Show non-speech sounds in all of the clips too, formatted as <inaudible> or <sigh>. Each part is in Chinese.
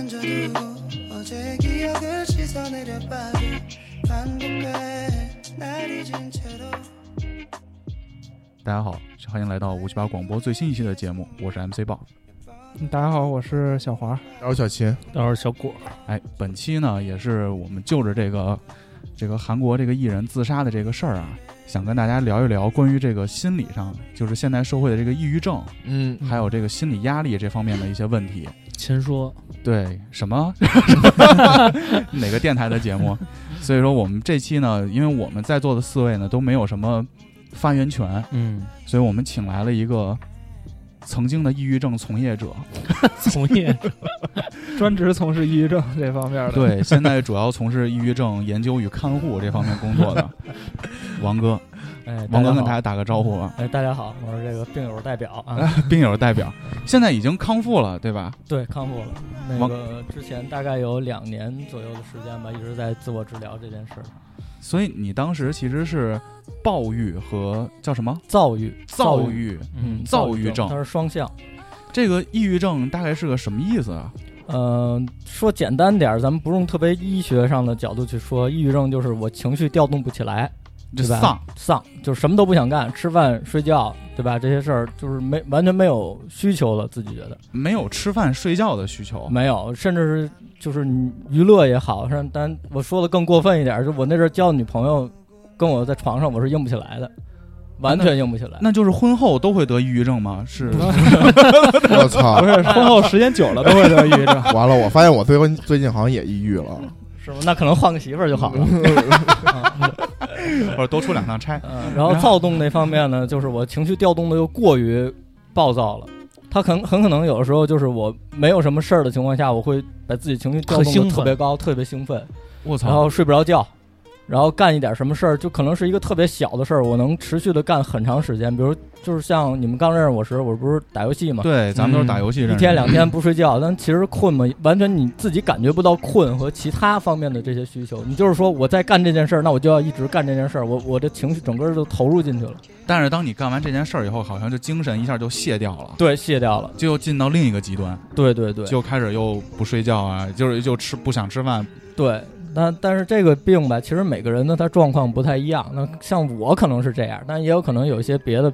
던져두고 어제 기억을 씻어내려 봐도 반복돼 날이 진 채로 大家好，欢迎来到五七八广播最新一期的节目，我是 MC 豹。大家好，我是小华。然后小秦，到时候小果，哎，本期呢也是我们就着这个这个韩国这个艺人自杀的这个事儿啊， 想跟大家聊一聊关于这个心理上，就是现代社会的这个抑郁症，嗯，还有这个心理压力这方面的一些问题。先说，对，什么 <laughs> 哪个电台的节目？所以说我们这期呢，因为我们在座的四位呢都没有什么发言权，嗯，所以我们请来了一个曾经的抑郁症从业者，<laughs> 从业者 <laughs> 专职从事抑郁症这方面的。，对，现在主要从事抑郁症研究与看护这方面工作的 <laughs> 王哥。哎，王哥跟大家打个招呼吧，哎，大家好，我是这个病友代表啊，病友代表，现在已经康复了，对吧？对，康复了。那个之前大概有两年左右的时间吧，一直在自我治疗这件事儿，所以你当时其实是暴郁和叫什么躁郁，躁郁，嗯，躁郁症它是双向。这个抑郁症大概是个什么意思啊？嗯、说简单点儿，咱们不用特别医学上的角度去说，抑郁症就是我情绪调动不起来，对吧？丧，丧，就是什么都不想干，吃饭、睡觉，对吧？这些事儿就是没完全没有需求了，自己觉得没有吃饭睡觉的需求。没有，甚至是就是你娱乐也好，是但我说的更过分一点儿，就我那阵儿交女朋友，跟我在床上我是硬不起来的，完全硬不起来。那就是婚后都会得抑郁症吗？是我操不！是婚后时间久了都会得抑郁症。完了，我发现我最近最近好像也抑郁了。是吗？那可能换个媳妇儿就好了。或者多出两趟差？嗯，然后躁动那方面呢，就是我情绪调动的又过于暴躁了。他很很可能有的时候就是我没有什么事儿的情况下，我会把自己情绪调动的特别高，特别兴奋，我操！然后睡不着觉，然后干一点什么事儿，就可能是一个特别小的事儿，我能持续的干很长时间。比如就是像你们刚认识我时，我不是打游戏嘛，对，咱们都是打游戏一天两天不睡觉，但其实困嘛，完全你自己感觉不到困和其他方面的这些需求。你就是说我在干这件事儿，那我就要一直干这件事儿，我我的情绪整个就投入进去了，但是当你干完这件事儿以后，好像就精神一下就卸掉了，对，卸掉了，就又进到另一个极端，对对对，就开始又不睡觉啊，就是就吃不想吃饭。对。但但是这个病吧，其实每个人的他状况不太一样。那像我可能是这样，但也有可能有一些别的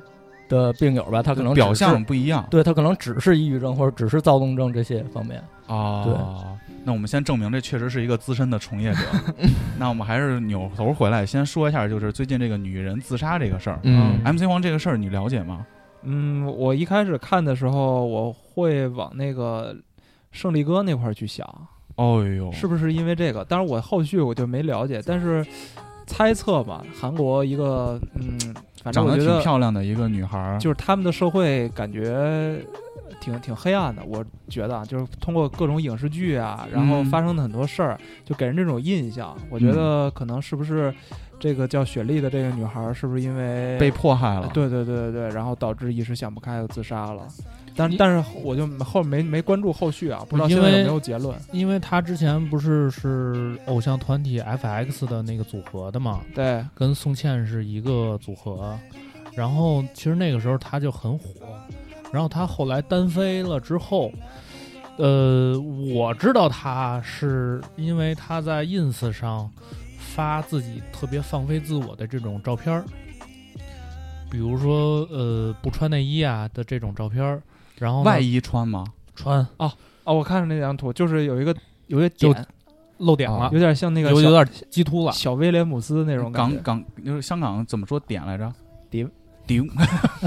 的病友吧，他可能表只是象不一样对他可能只是抑郁症或者只是躁动症这些方面。哦。对那我们先证明这确实是一个资深的从业者。<laughs> 那我们还是扭头回来，先说一下，就是最近这个女人自杀这个事儿。嗯 MC 黄这个事儿你了解吗？嗯，我一开始看的时候，我会往那个胜利哥那块儿去想，哦呦，是不是因为这个？当然我后续我就没了解，但是猜测吧，韩国一个嗯，反正长得挺漂亮的一个女孩儿，就是他们的社会感觉挺挺黑暗的，我觉得啊，就是通过各种影视剧啊，然后嗯发生的很多事儿，就给人这种印象。我觉得可能是不是这个叫雪莉的这个女孩儿，是不是因为被迫害了。对对对对对，然后导致一时想不开就自杀了。但但是我就后没没关注后续啊，不知道因现在有没有结论。因为他之前不是是偶像团体 FX 的那个组合的嘛，对，跟宋茜是一个组合。然后其实那个时候他就很火，然后他后来单飞了之后，呃，我知道他是因为他在 ins 上发自己特别放飞自我的这种照片儿，比如说呃不穿内衣啊的这种照片儿，然后呢外衣穿吗？穿哦，我看着那张图，就是有一个有一个就点，露点了，有点像那个小有有点鸡突了。小威廉姆斯那种感觉。港港就是香港怎么说点来着？点顶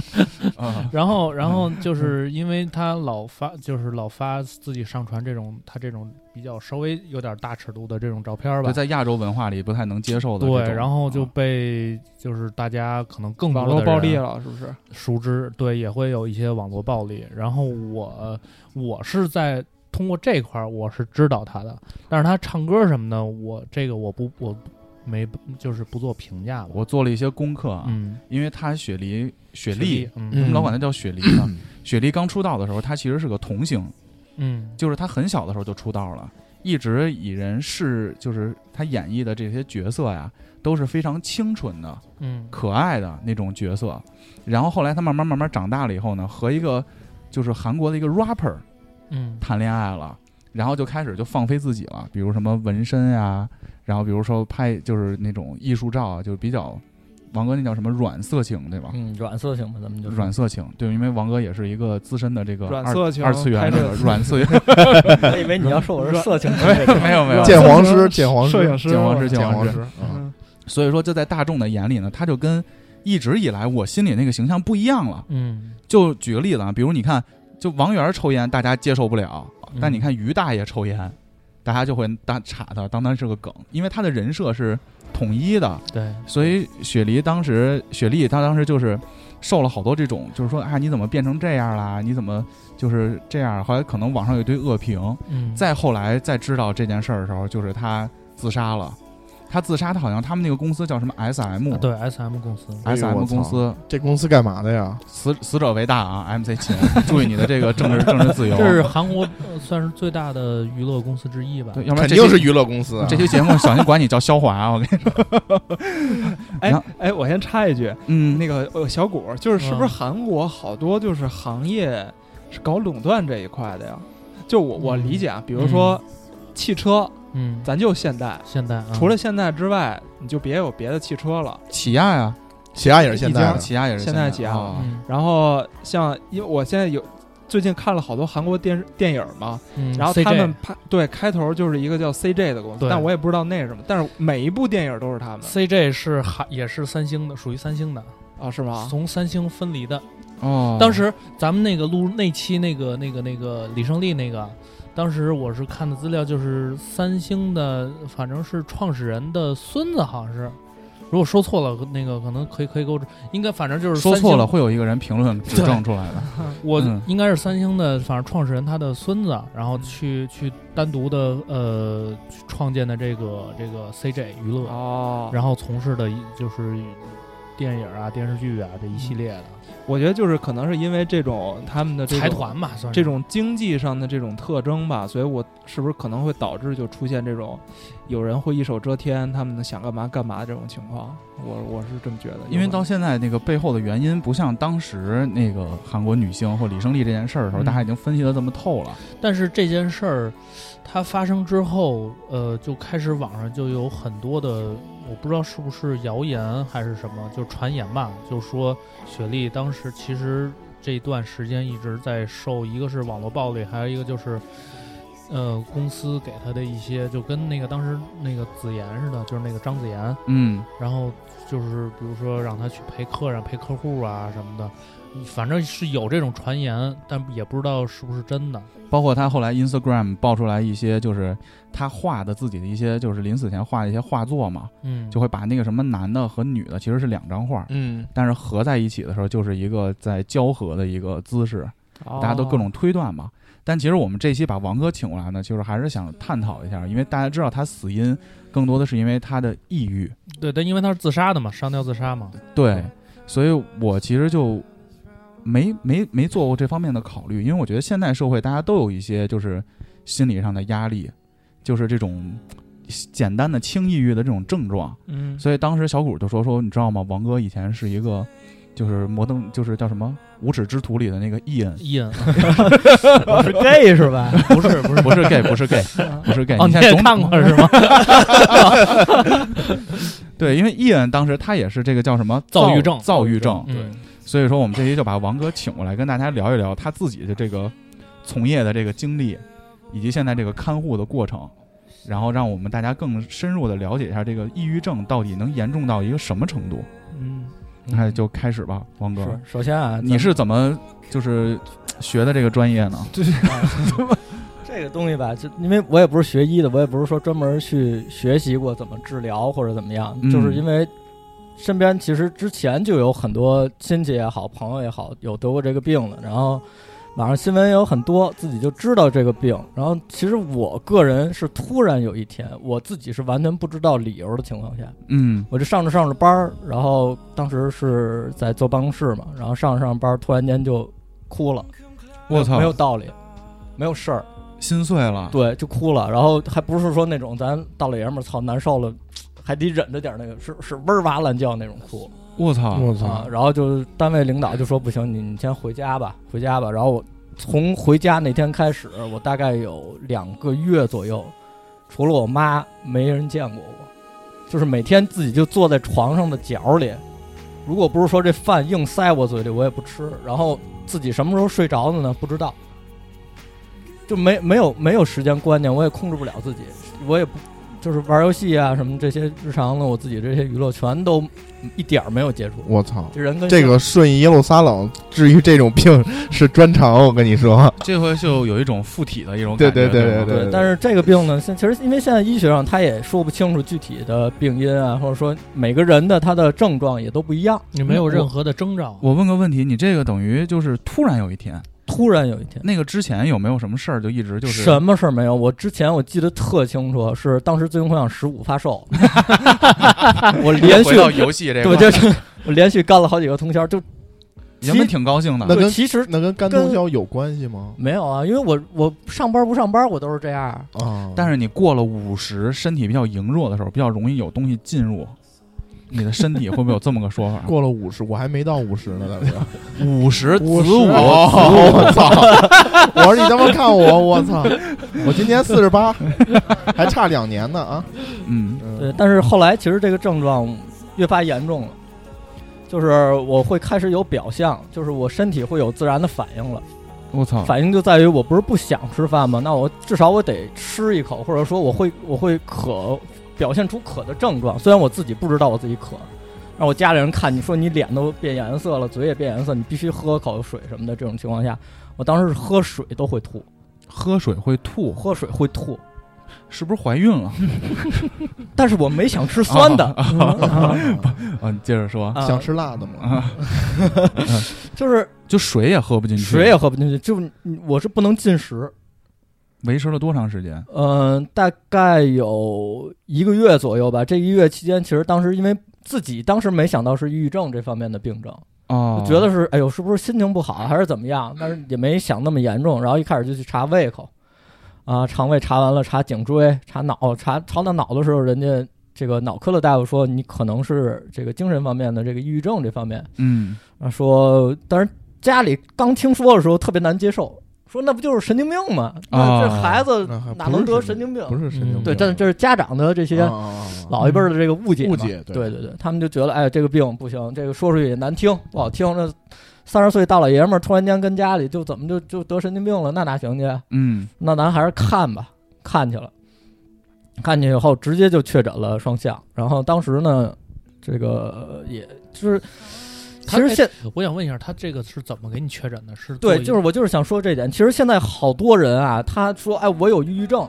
<laughs> 啊，然后，然后就是因为他老发，就是老发自己上传这种他这种比较稍微有点大尺度的这种照片吧。在亚洲文化里不太能接受的对，然后就啊被就是大家可能更多网络的人暴力了，是不是？熟知，对，也会有一些网络暴力。然后我我是在通过这块儿我是知道他的，但是他唱歌什么的，我这个我不我没就是不做评价了。我做了一些功课啊，嗯，因为他雪梨雪雪莉，嗯我们老管他叫雪梨呢。<clears throat> 雪莉刚出道的时候，她其实是个童星，嗯就是她很小的时候就出道了，一直以人是就是她演绎的这些角色呀，都是非常清纯的、嗯可爱的那种角色。然后后来她慢慢慢慢长大了以后呢，和一个就是韩国的一个 rapper 嗯谈恋爱了，然后就开始就放飞自己了，比如什么纹身呀，然后比如说拍就是那种艺术照啊，就比较王哥那叫什么软色情对吧？嗯，软色情嘛，咱们就软色情，对，因为王哥也是一个资深的这个二软色情二次元拍这这个软色情，<laughs> 我以为你要说我是色情没有没有，<laughs> 鉴黄师，<laughs> 鉴黄师，摄影师，鉴黄师我鉴黄师师，嗯。嗯。所以说就在大众的眼里呢，他就跟一直以来我心里那个形象不一样了。嗯，就举个例子啊，比如你看，就王源抽烟，大家接受不了，嗯但你看于大爷抽烟，大家就会当查他，当他是个梗，因为他的人设是统一的，对，所以雪梨当时，雪莉她当时就是受了好多这种，就是说啊，你怎么变成这样啦？你怎么就是这样？后来可能网上有一堆恶评，嗯，再后来再知道这件事儿的时候，就是她自杀了。她自杀，的好像他们那个公司叫什么 S M，啊对 S M 公司，S M 公司这公司干嘛的呀？死死者为大啊，M C 秦，<laughs> 注意你的这个政治 <laughs> 政治自由。这是韩国呃算是最大的娱乐公司之一吧？对，要不然肯定是娱乐公司啊。这期节目小心管你叫肖华啊！我跟你说，<laughs> 哎哎，我先插一句，嗯，那个呃小谷，就是是不是嗯韩国好多就是行业是搞垄断这一块的呀？就我我理解啊，比如说汽车，嗯，咱就现代，现代啊除了现代之外，你就别有别的汽车了。起亚呀，起亚也是现代的，起亚也是现代起亚。然后像因为我现在有最近看了好多韩国电视电影嘛，嗯，然后他们拍对开头就是一个叫 CJ 的公司，但我也不知道那是什么，但是每一部电影都是他们。CJ 是韩也是三星的，属于三星的，啊，是吗？从三星分离的。哦，当时咱们那个录那期那个那个那个李胜利那个，当时我是看的资料，就是三星的，反正是创始人的孙子，好像是。如果说错了，那个可能可以可以给我，应该反正就是说错了，会有一个人评论指正出来的。<laughs> 我嗯应该是三星的，反正创始人他的孙子，然后去去单独的呃创建的这个这个 CJ 娱乐，哦，然后从事的就是电影啊、电视剧啊这一系列的。我觉得就是可能是因为这种他们的这种财团吧，算是。这种经济上的这种特征吧，所以我是不是可能会导致就出现这种有人会一手遮天，他们想干嘛干嘛这种情况？我我是这么觉得，因为到现在那个背后的原因，不像当时那个韩国女星或李胜利这件事儿的时候，嗯。大家已经分析的这么透了。但是这件事儿，它发生之后，呃，就开始网上就有很多的，我不知道是不是谣言还是什么，就传言吧，就说雪莉当时其实这段时间一直在受，一个是网络暴力，还有一个就是。呃，公司给她的一些，就跟那个当时那个子妍似的，就是那个张子妍，嗯，然后就是比如说让她去陪客人、陪客户啊什么的，反正是有这种传言，但也不知道是不是真的。包括他后来 Instagram 爆出来一些，就是他画的自己的一些，就是临死前画的一些画作嘛，嗯，就会把那个什么男的和女的其实是两张画，嗯，但是合在一起的时候就是一个在交合的一个姿势，大家都各哦种推断嘛。但其实我们这期把王哥请过来呢，就是还是想探讨一下，因为大家知道他死因更多的是因为他的抑郁，对，但因为他是自杀的嘛，上吊自杀嘛。对，所以我其实就没没没做过这方面的考虑，因为我觉得现代社会大家都有一些就是心理上的压力，就是这种简单的轻抑郁的这种症状。嗯，所以当时小谷就说说，你知道吗？王哥以前是一个就是摩登，就是叫什么《无耻之徒》里的那个伊恩，伊恩我 <laughs> 是 gay 是吧？不是不是不是 gay，不是 gay，<laughs> 不是 gay。哦，你也看过是吗？<laughs> 对，因为伊恩当时他也是这个叫什么躁郁症躁郁症，对，所以说我们这期就把王哥请过来，跟大家聊一聊他自己的这个从业的这个经历，以及现在这个看护的过程，然后让我们大家更深入的了解一下这个抑郁症到底能严重到一个什么程度。嗯，那就开始吧，王哥，是首先啊，你是怎么就是学的这个专业呢？<laughs> <laughs> 这个东西吧，就因为我也不是学医的，我也不是说专门去学习过怎么治疗或者怎么样，嗯就是因为身边其实之前就有很多亲戚也好，朋友也好，有得过这个病的，然后网上新闻也有很多，自己就知道这个病。然后其实我个人是突然有一天，我自己是完全不知道理由的情况下，嗯我就上着上着班儿，然后当时是在坐办公室嘛，然后上着上着班儿，突然间就哭了，我操没有道理，没有事儿。心碎了，对，就哭了，然后还不是说那种咱大老爷们儿操难受了，还得忍着点儿那个，是是哇哇乱叫那种哭我操，我啊。操，然后就单位领导就说不行，你你先回家吧，回家吧。然后我从回家那天开始，我大概有两个月左右，除了我妈，没人见过我，就是每天自己就坐在床上的角里，如果不是说这饭硬塞我嘴里，我也不吃。然后自己什么时候睡着的呢？不知道，就没没有没有时间观念，我也控制不了自己，我也不就是玩游戏啊什么这些日常的，我自己这些娱乐全都一点儿没有接触。我操！这人跟这个顺义耶路撒冷至于这种病是专长，我跟你说。这回就有一种附体的一种感觉，对对吧对，但是这个病呢，现其实因为现在医学上他也说不清楚具体的病因啊，或者说每个人的他的症状也都不一样。你没有任何的征兆，我问个问题，你这个等于就是突然有一天，突然有一天，那个之前有没有什么事儿就一直就是什么事儿没有？我之前我记得特清楚，是当时《最终幻想十五》发售，<laughs> 我连续到游戏这对，个，就是 <laughs> 我连续干了好几个通宵，就人们挺高兴的那。跟其实那跟干通宵有关系吗？没有啊，因为我我上班不上班，我都是这样。啊，但是你过了五十，身体比较羸弱的时候，比较容易有东西进入你的身体，会不会有这么个说法？<laughs> 过了五十，我还没到五十呢，大哥。五十子 <laughs> 五十午，哦 <laughs> 我操！我说你他妈看我，我操！我今年四十八，还差两年呢啊！嗯，对，但是后来其实这个症状越发严重了，就是我会开始有表象，就是我身体会有自然的反应了。我操，反应就在于我不是不想吃饭吗？那我至少我得吃一口，或者说我会我会渴，表现出渴的症状。虽然我自己不知道我自己渴，让我家里人看你说你脸都变颜色了，嘴也变颜色，你必须喝口水什么的。这种情况下，我当时是喝水都会吐，喝水会吐，喝水会吐，是不是怀孕了？<laughs> 但是我没想吃酸的，啊啊，你接着说，啊想吃辣的吗？啊，<laughs> 就是就水也喝不进去，水也喝不进去，就我是不能进食。维持了多长时间？嗯，大概有一个月左右吧。这一个月期间，其实当时因为自己当时没想到是抑郁症这方面的病症，哦，觉得是哎呦，是不是心情不好还是怎么样？但是也没想那么严重。然后一开始就去查胃口，啊，肠胃查完了，查颈椎，查脑，查查到脑的时候，人家这个脑科的大夫说你可能是这个精神方面的这个抑郁症这方面。嗯，啊，说，但是家里刚听说的时候特别难接受，说那不就是神经病吗？那这啊孩子哪能得神神经病？不是神经病，对，但是这是家长的这些老一辈儿的这个误解误解对对对对，他们就觉得哎，这个病不行，这个说出去也难听，不好听。那三十岁大老爷们儿突然间跟家里就怎么就就得神经病了，那哪行去？嗯，那咱还是看吧，看去了，看去以后直接就确诊了双向。然后当时呢，这个也就是，其实现我想问一下，他这个是怎么给你确诊的？是对，就是我就是想说这点。其实现在好多人啊，他说哎，我有抑郁症，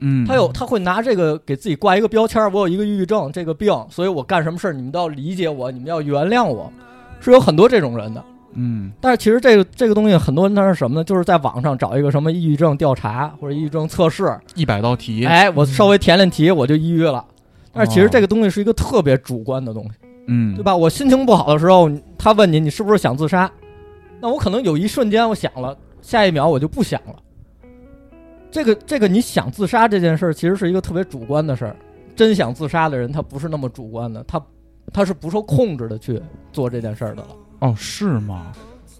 嗯，他有他会拿这个给自己挂一个标签儿，我有一个抑郁症这个病，所以我干什么事儿你们都要理解我，你们要原谅我，是有很多这种人的。嗯但是其实这个这个东西，很多人他是什么呢？就是在网上找一个什么抑郁症调查或者抑郁症测试，一百道题，哎，我稍微填填题我就抑郁了。但是其实这个东西是一个特别主观的东西，嗯，对吧？我心情不好的时候，他问你你是不是想自杀，那我可能有一瞬间我想了，下一秒我就不想了。这个这个你想自杀这件事儿，其实是一个特别主观的事儿。真想自杀的人，他不是那么主观的，他他是不受控制的去做这件事儿的了。哦，是吗？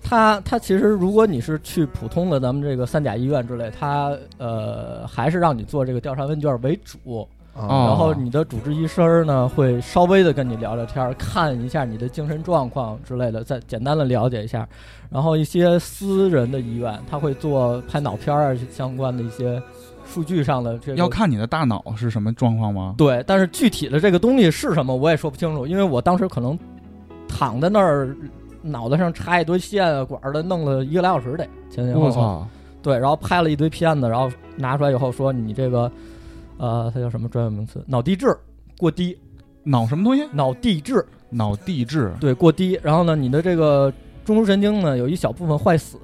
他他其实，如果你是去普通的咱们这个三甲医院之类，他呃还是让你做这个调查问卷为主，然后你的主治医生呢会稍微的跟你聊聊天儿，看一下你的精神状况之类的，再简单的了解一下。然后一些私人的医院，他会做拍脑片儿啊相关的一些数据上的这个要看你的大脑是什么状况吗？对，但是具体的这个东西是什么我也说不清楚，因为我当时可能躺在那儿，脑袋上插一堆线啊管儿的，弄了一个来小时得前前后后。对，然后拍了一堆片子，然后拿出来以后说你这个，呃，它叫什么专有名词？脑地质过低，脑什么东西？脑地质脑地质。对过低，然后呢，你的这个中枢神经呢有一小部分坏死，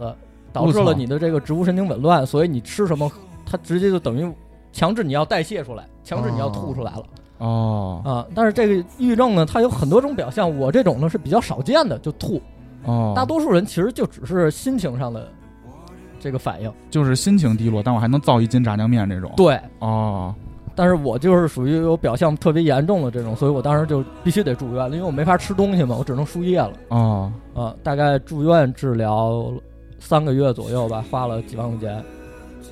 导致了你的这个植物神经紊乱，所以你吃什么，它直接就等于强制你要代谢出来，强制你要吐出来了。哦啊，但是这个抑郁症呢，它有很多种表现，我这种呢是比较少见的，就吐。哦，大多数人其实就只是心情上的这个反应。就是心情低落，但我还能造一斤炸酱面这种。对，哦，但是我就是属于有表象特别严重的这种，所以我当时就必须得住院了，因为我没法吃东西嘛，我只能输液了。哦，啊，大概住院治疗三个月左右吧，花了几万块钱。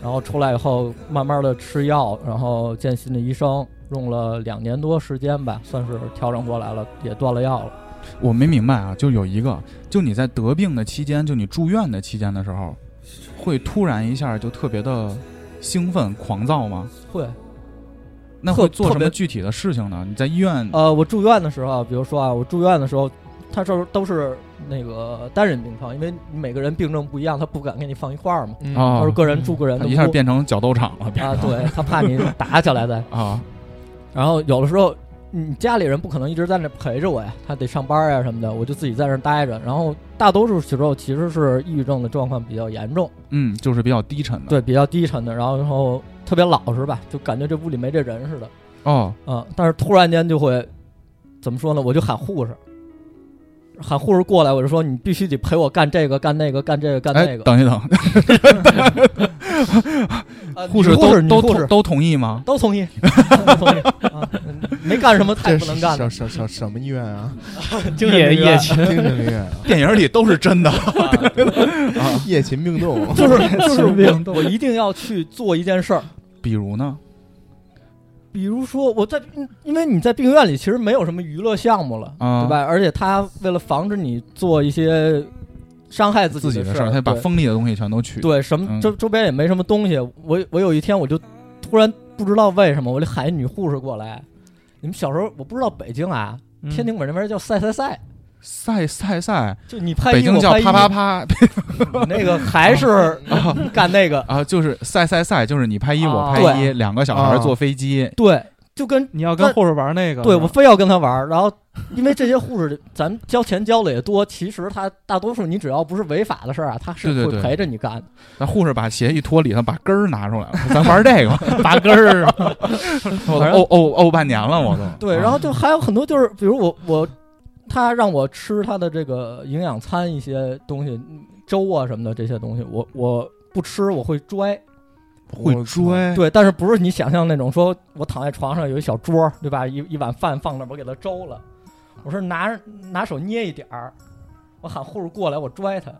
然后出来以后，慢慢的吃药，然后见心理医生，用了两年多时间吧，算是调整过来了，也断了药了。我没明白啊，就有一个，就你在得病的期间，就你住院的期间的时候，会突然一下就特别的兴奋、狂躁吗？会，那会做什么具体的事情呢？你在医院呃，我住院的时候，比如说啊，我住院的时候，他这都是那个单人病床，因为每个人病症不一样，他不敢给你放一块儿嘛，嗯啊都是个人住个人的屋。一下变成角斗场了啊，对他怕你 <laughs> 打起来再。啊！然后有的时候，你家里人不可能一直在那陪着我呀，他得上班呀什么的，我就自己在那儿待着。然后大多数时候其实是抑郁症的状况比较严重，嗯，就是比较低沉的。对，比较低沉的，然后然后特别老实吧，就感觉这屋里没这人似的。哦，啊，但是突然间就会怎么说呢？我就喊护士，喊护士过来，我就说你必须得陪我干这个干那个干这个干哎那，个。等一等，啊护士女护士都都都同意吗？都同意，<laughs> 都同意啊，没干什么太这不能干的什，什什什么医院啊？<laughs> 精神病院夜夜勤 <laughs> 精神病院啊，电影里都是真的。夜勤病动。就是就是病我我一定要去做一件事儿，比如呢？比如说我在，嗯因为你在病院里其实没有什么娱乐项目了，啊对吧？而且他为了防止你做一些伤害自己，自己的事儿，他把锋利的东西全都取。对什么嗯。周周边也没什么东西。我我有一天我就突然不知道为什么，我就喊一女护士过来。你们小时候我不知道北京啊，嗯。天津本那边叫赛赛赛，赛赛赛，就你拍北京叫一我拍一啪啪啪。<laughs> 那个还是 <laughs> 干那个，啊，就是赛赛赛，就是你拍一我啊拍一，两个小孩坐飞机。对，就跟你要跟护士玩那个，对我非要跟他玩儿，然后因为这些护士 <laughs> 咱交钱交的也多，其实他大多数你只要不是违法的事儿啊，他是会陪着你干的。那护士把鞋一脱里头，把根儿拿出来了，<laughs> 咱玩这个吧，拔根儿，我反正怄怄怄半年了，我都。对，啊然后就还有很多就是，比如我我他让我吃他的这个营养餐一些东西，嗯粥啊什么的这些东西，我我不吃我会拽。会追，对，但是不是你想象那种说我躺在床上有一小桌儿，对吧？一一碗饭放那儿，我给它粥了。我是拿拿手捏一点儿，我喊护士过来，我拽他，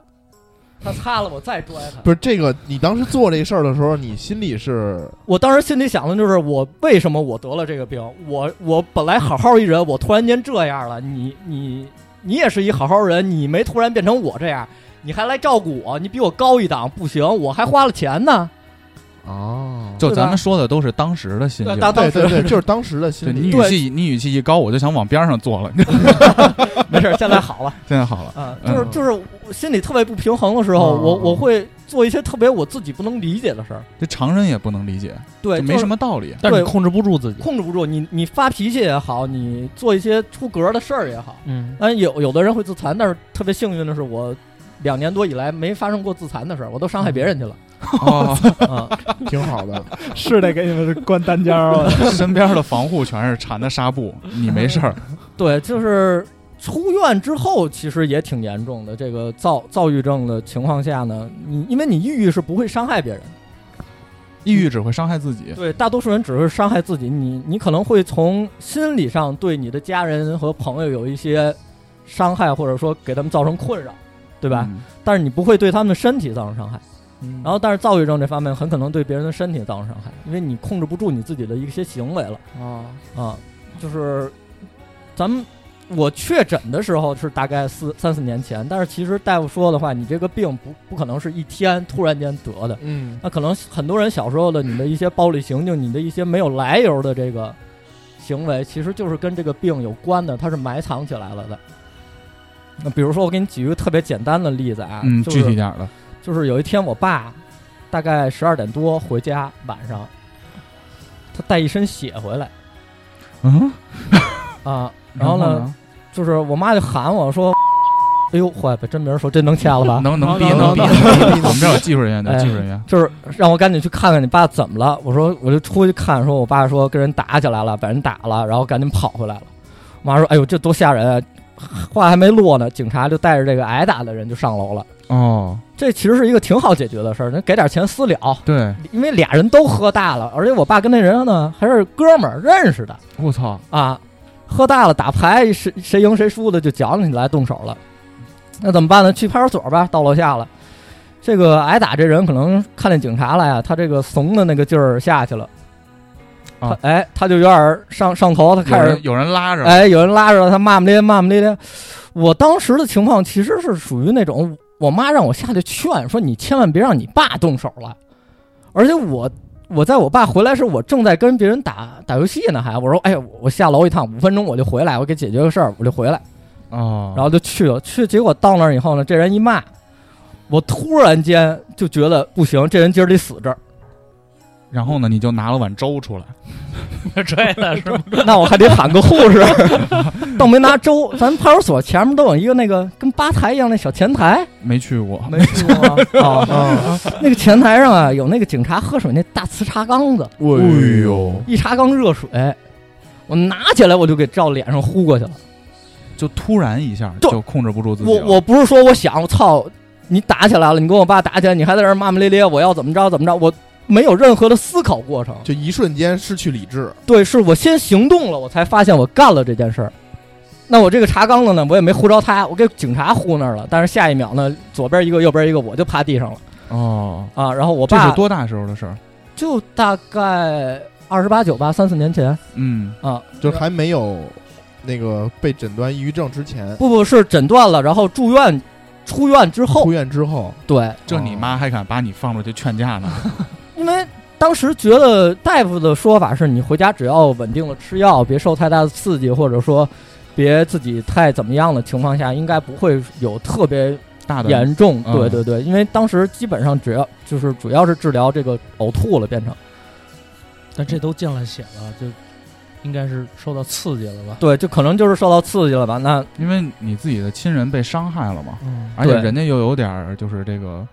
他擦了我再拽他。不是这个，你当时做这事儿的时候，你心里是我当时心里想的就是，我为什么我得了这个病？我我本来好好一人，我突然间这样了。你你你也是一好好人，你没突然变成我这样，你还来照顾我，你比我高一档，不行，我还花了钱呢。哦，就咱们说的都是当时的心情。对当当时对对对，就是当时的心对你语气，你语气一高，我就想往边上坐了。<laughs> 没事，现在好了 <laughs> 现在好了，啊，就是嗯就是心里特别不平衡的时候，嗯我我会做一些特别我自己不能理解的事儿。这常人也不能理解，对，就没什么道理。但是你控制不住自己。控制不住，你你发脾气也好，你做一些出格的事儿也好，嗯，但有有的人会自残，但是特别幸运的是，我两年多以来没发生过自残的事儿，我都伤害别人去了哦，挺好的。是得给你们关单间儿了。身边的防护全是缠的纱布，你没事儿。对，就是出院之后，其实也挺严重的。这个躁躁郁症的情况下呢，你因为你抑郁是不会伤害别人，抑郁只会伤害自己。对，大多数人只会伤害自己。你你可能会从心理上对你的家人和朋友有一些伤害，或者说给他们造成困扰，对吧？但是你不会对他们的身体造成伤害。嗯。然后，但是躁郁症这方面很可能对别人的身体造成伤害，因为你控制不住你自己的一些行为了。啊，啊。就是咱们我确诊的时候是大概四三四年前，但是其实大夫说的话，你这个病不不可能是一天突然间得的，嗯，那可能很多人小时候的你的一些暴力行径，你的一些没有来由的这个行为，其实就是跟这个病有关的，它是埋藏起来了的。那比如说，我给你举一个特别简单的例子啊，嗯，就是具体点儿的，就是有一天我爸大概十二点多回家，晚上他带一身血回来嗯，啊，<laughs> 然后呢，就是我妈就喊我说：“哎呦，坏，把真名说真能掐了吧？”能能逼能能逼，<laughs> 我们这儿有技术人员技术人员，就是让我赶紧去看看你爸怎么了。我说我就出去看，说我爸说跟人打起来了，把人打了，然后赶紧跑回来了。我妈说：“哎呦，这多吓人啊！”话还没落呢，警察就带着这个挨打的人就上楼了。哦，这其实是一个挺好解决的事儿，那给点钱私了，对，因为俩人都喝大了，而且我爸跟那人呢还是哥们儿认识的。我操，啊，喝大了打牌谁谁赢谁输的就讲起来动手了，那怎么办呢？去派出所吧，到楼下了。这个挨打这人可能看见警察了呀，他这个怂的那个劲儿下去了，啊。他哎，他就有点儿上上头，他开始有人有人拉着，哎，有人拉着他骂骂咧咧骂骂咧咧。我当时的情况其实是属于那种，我妈让我下去劝，说你千万别让你爸动手了。而且我我在我爸回来时，我正在跟别人打打游戏呢，还我说哎呀，我下楼一趟，五分钟我就回来，我给解决个事儿，我就回来，哦，然后就去了。去结果到那儿以后呢，这人一骂，我突然间就觉得不行，这人今儿得死这儿。然后呢，你就拿了碗粥出来，<laughs> 追的是吗？<laughs> 那我还得喊个护士，<laughs> 倒没拿粥。咱派出所前面都有一个那个跟吧台一样那小前台，没去过，没去过吗？啊，那个前台上啊有那个警察喝水那大瓷茶缸子，哎呦，一茶缸热水，我拿起来我就给照脸上呼过去了。就突然一下就就控制不住自己我，我不是说我想我操你打起来了，你跟我爸打起来，你还在这骂骂咧咧，我要怎么着怎么着，我没有任何的思考过程。就一瞬间失去理智，对，是我先行动了，我才发现我干了这件事儿。那我这个茶缸子呢，我也没呼着他，我给警察呼那儿了。但是下一秒呢，左边一个，右边一个，我就趴地上了哦，啊。然后我爸这是多大时候的事儿？就大概二十八九吧，三四年前嗯，啊。就还没有那个被诊断抑郁症之前，不不是诊断了，然后住院，出院之后出，院之后，对，这你妈还敢把你放出去劝架呢？<laughs> 因为当时觉得大夫的说法是你回家只要稳定了吃药，别受太大的刺激，或者说别自己太怎么样的情况下，应该不会有特别大的严重。嗯对对对，因为当时基本上只要就是主要是治疗这个呕吐了，变成但这都见了血了，就应该是受到刺激了吧？对，就可能就是受到刺激了吧。那因为你自己的亲人被伤害了嘛，嗯，而且对人家又有点儿就是这个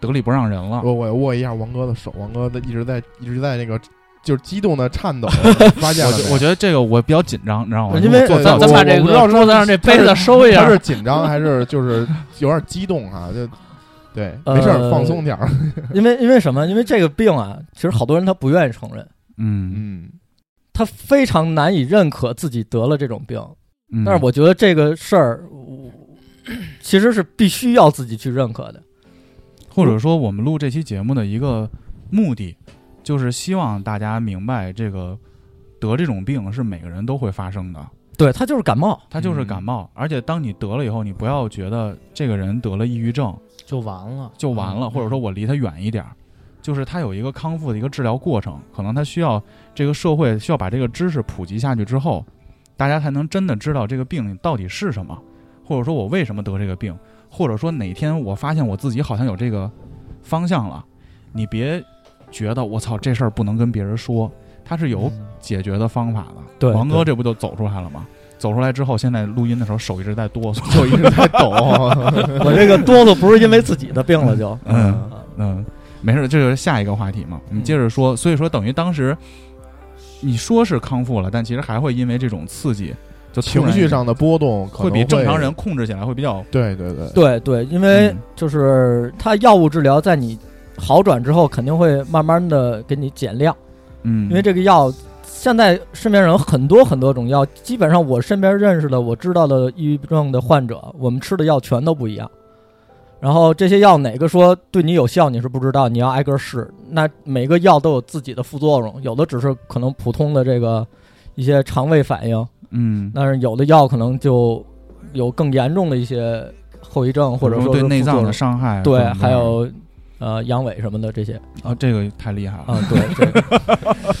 得理不让人了。我我握一下王哥的手，王哥的一直在一直在那个就是激动的颤抖，<laughs> 发现了我觉我觉得这个我比较紧张，你知道吗？因为做咱咱把这个不知道是桌子上这杯子收一下他是。紧张还是就是有点激动啊？就对，呃没事儿，放松点儿。因为因为什么？因为这个病啊，其实好多人他不愿意承认，嗯嗯，他非常难以认可自己得了这种病。嗯，但是我觉得这个事儿，我其实是必须要自己去认可的。或者说我们录这期节目的一个目的，就是希望大家明白，这个得这种病是每个人都会发生的，对他就是感冒，它就是嗯。感冒。而且当你得了以后，你不要觉得这个人得了抑郁症就完了，就完了，嗯。或者说我离他远一点儿，就是他有一个康复的一个治疗过程，可能他需要这个社会需要把这个知识普及下去之后，大家才能真的知道这个病到底是什么，或者说我为什么得这个病，或者说哪天我发现我自己好像有这个方向了，你别觉得我操这事儿不能跟别人说，它是有嗯解决的方法的。对王哥这不就走出来了吗？走出来之后，现在录音的时候手一直在哆嗦。<laughs> 手一直在抖。<laughs> 我这个哆嗦不是因为自己的病了就，嗯啊嗯，没事，这就是下一个话题嘛。你接着说，所以说等于当时你说是康复了，但其实还会因为这种刺激，就情绪上的波动可能会比正常人控制起来会比较对对对，对对，因为嗯就是它药物治疗在你好转之后，肯定会慢慢的给你减量，嗯，因为这个药。现在市面上有很多很多种药，基本上我身边认识的、我知道的抑郁症的患者，我们吃的药全都不一样。然后这些药哪个说对你有效，你是不知道，你要挨个试。那每个药都有自己的副作用，有的只是可能普通的这个一些肠胃反应，嗯，但是有的药可能就有更严重的一些后遗症，或者说对内脏的伤害，对还有呃阳痿什么的这些啊，这个太厉害了。啊，对这个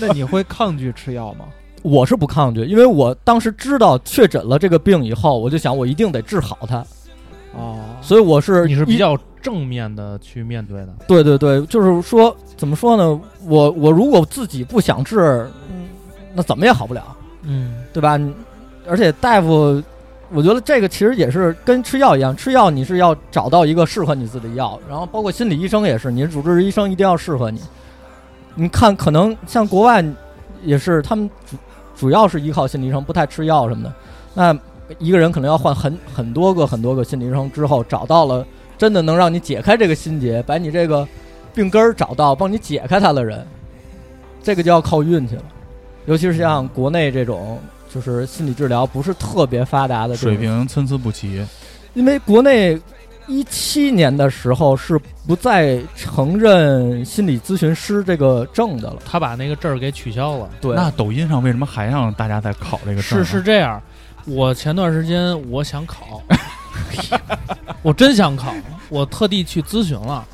<laughs> 那你会抗拒吃药吗？<laughs> 我是不抗拒，因为我当时知道确诊了这个病以后，我就想我一定得治好它。哦，所以我是你是比较正面的去面对的。对对对，就是说怎么说呢？我我如果自己不想治，嗯那怎么也好不了，嗯，对吧？而且大夫，我觉得这个其实也是跟吃药一样，吃药你是要找到一个适合你自己的药，然后包括心理医生也是，你主治医生一定要适合你。你看，可能像国外也是，他们主主要是依靠心理医生，不太吃药什么的。那一个人可能要换很很多个很多个心理医生之后，找到了真的能让你解开这个心结，把你这个病根儿找到，帮你解开它的人，这个就要靠运气了。尤其是像国内这种就是心理治疗不是特别发达的这种水，平参差不齐。因为国内一七年的时候是不再承认心理咨询师这个证的了。他把那个证儿给取消了。对，那抖音上为什么还让大家在考这个证是？是这样，我前段时间我想考，<laughs> 我真想考，我特地去咨询了。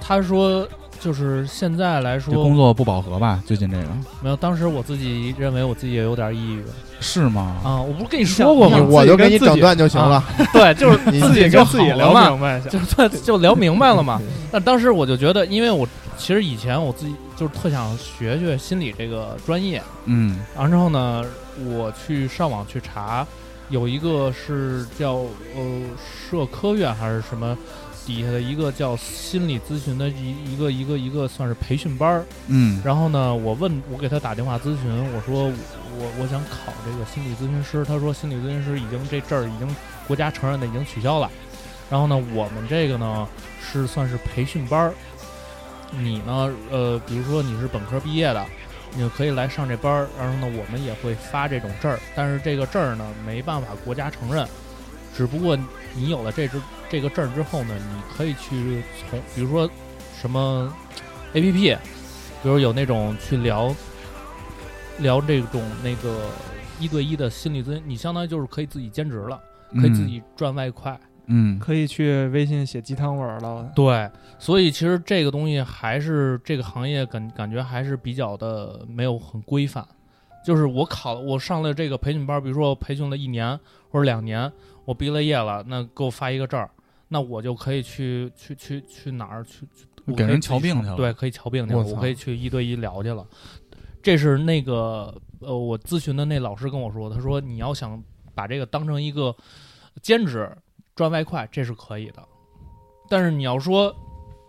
他说，就是现在来说工，作不饱和吧？最近这个没有。当时我自己认为我自己也有点抑郁是吗？啊，我不是跟你说过吗？我就给你整断就行了。对，就是你 <laughs> 自己就跟自己聊嘛，明白。就就就聊明白了嘛。<laughs> 但当时我就觉得，因为我其实以前我自己就是特想学学心理这个专业，嗯完之后呢，我去上网去查，有一个是叫呃社科院还是什么底下的一个叫心理咨询的一一个一个一个算是培训班儿。嗯然后呢，我问我给他打电话咨询，我说我我想考这个心理咨询师，他说心理咨询师已经这证儿已经国家承认的已经取消了。然后呢，我们这个呢是算是培训班儿，你呢呃，比如说你是本科毕业的，你可以来上这班儿，然后呢，我们也会发这种证儿，但是这个证儿呢没办法国家承认，只不过你有了这支这个证儿之后呢，你可以去从比如说什么 A P P，比如有那种去聊聊这种那个一对一的心理咨询，你相当于就是可以自己兼职了，可以自己赚外快。嗯可以去微信写鸡汤文了。对，所以其实这个东西还是这个行业感感觉还是比较的没有很规范。就是我考我上了这个培训班，比如说我培训了一年或者两年，我毕了业了，那给我发一个证儿，那我就可以去去去去哪儿去去我给人瞧病去了对，可以瞧病去了，我我可以去一对一聊去了。这是那个呃，我咨询的那老师跟我说，他说你要想把这个当成一个兼职赚外快，这是可以的。但是你要说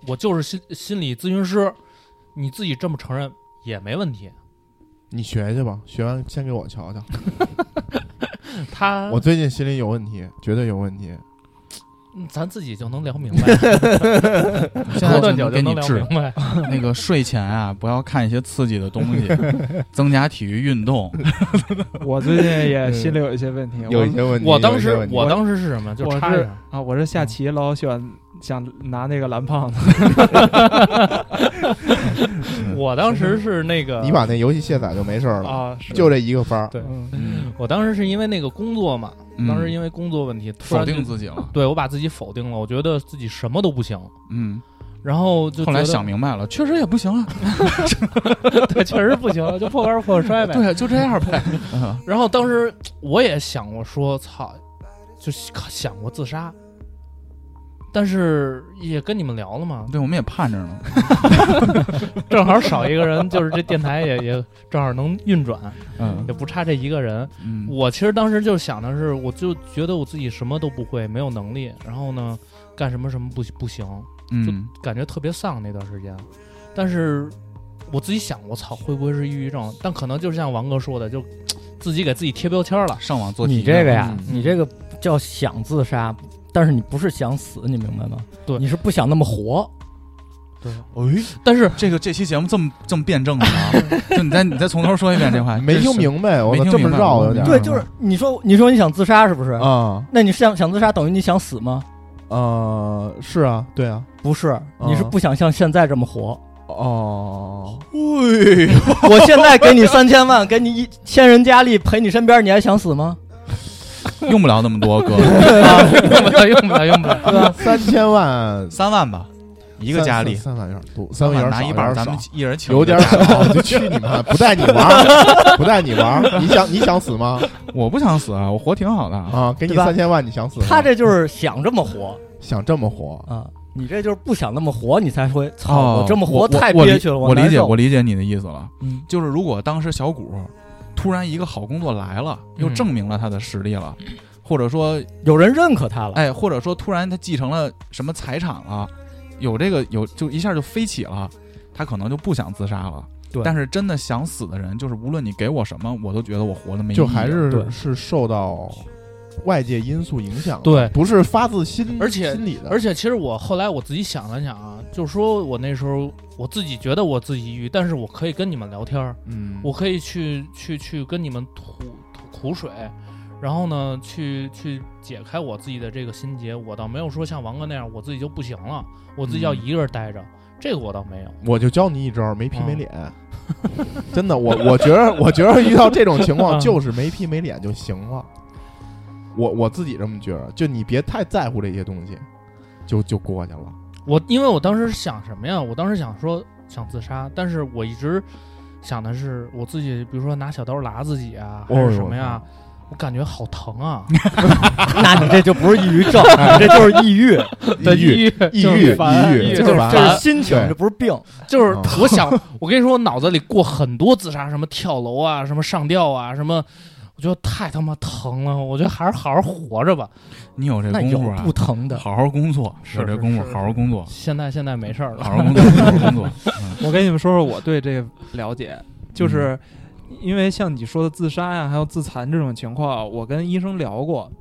我就是心心理咨询师，你自己这么承认也没问题。你学去吧，学完先给我瞧瞧。<laughs> 他我最近心里有问题，绝对有问题。嗯咱自己就能聊明白，<laughs> 现在就喝断酒就能给你治明。白。<laughs> 那个睡前啊，不要看一些刺激的东西，<laughs> 增加体育运动。我最近也心里有一些问题，有一些问题。我当时我当时是什么？就插一我是下，啊，我是下棋老喜欢想拿那个蓝胖子，<laughs> 我当时是那个你把那游戏卸载就没事了，啊，就这一个番儿。对我当时是因为那个工作嘛，嗯当时因为工作问题，突否定自己了。对我把自己否定了，我觉得自己什么都不行，嗯，然后就后来想明白了，确实也不行啊。<laughs> <laughs> 对，确实不行，就破罐破摔呗。对，就这样呗。嗯然后当时我也想过说，操，就想过自杀，但是也跟你们聊了嘛，对，我们也盼着呢。<laughs> 正好少一个人，就是这电台也 <laughs> 也正好能运转，嗯也不差这一个人。嗯，我其实当时就想的是，我就觉得我自己什么都不会，没有能力，然后呢，干什么什么不不行，就嗯感觉特别丧那段时间。但是我自己想，我操，会不会是抑郁症？但可能就是像王哥说的，就 <tsk> 自己给自己贴标签了。上网做题你这个呀，嗯你这个叫想自杀，但是你不是想死，你明白吗？对你是不想那么活。对，哎，但是这个这期节目这么这么辩证的啊！<laughs> 就你再你再从头说一遍这话，<laughs> 没听明白，我操，没听这么明白我绕有点。对，就是你说你说你想自杀是不是？啊那你想想自杀等于你想死吗？呃，是啊，对啊，不是，你是不想像现在这么活。哦，<laughs> 我现在给你三千万，给你一千人佳丽陪你身边，你还想死吗？<laughs> 用不了那么多，哥，啊，用不了，用不了，用不了。对吧？三千万，三万吧，一个家里，三三万有点多，三万有点少拿一半咱们一人请有点少，就去你妈！不带你玩，不带你玩，你想你想死吗？我不想死啊，我活挺好的。啊，给你三千万，你想死？他这就是想这么活想这么活，啊，你这就是不想那么活，你才会操，这么活太憋屈了，我理解，我理解你的意思了。嗯，就是如果当时小谷突然一个好工作来了，又嗯证明了他的实力了，或者说，有人认可他了，哎，或者说突然他继承了什么财产了，有这个有就一下就飞起了，他可能就不想自杀了。对但是真的想死的人，就是无论你给我什么，我都觉得我活的没意义。就还是是受到外界因素影响的，对不是发自心，而且心里的，而且其实我后来我自己想了想啊，就是说我那时候我自己觉得我自己抑郁，但是我可以跟你们聊天儿，嗯，我可以去去去跟你们吐吐苦水，然后呢，去去解开我自己的这个心结。我倒没有说像王哥那样，我自己就不行了，我自己要嗯一个人待着，这个我倒没有。我就教你一招，没皮没嗯脸。<laughs> 真的，我我觉得，我觉得遇到这种情况，嗯就是没皮没脸就行了。我我自己这么觉得，就你别太在乎这些东西，就就过去了。我因为我当时想什么呀？我当时想说想自杀，但是我一直想的是我自己，比如说拿小刀拉自己啊，还是什么呀？我感觉好疼啊！<laughs> 那你这就不是抑郁症，你这就是抑郁，<laughs> 抑郁，郁，抑郁，<laughs> 就是烦抑郁，就是这是心情，这不是病。就是嗯我想，我跟你说，我脑子里过很多自杀，什么跳楼啊，什么上吊啊，什么，我觉得太他妈疼了。我觉得还是好好活着吧。你有这功夫啊不，疼的，好好工作，是这功夫，好好工作，现在现在没事儿了。好好工作，好好工作。<laughs> 嗯 <laughs> 我跟你们说说我对这个了解，就是因为像你说的自杀呀，还有自残这种情况，我跟医生聊过。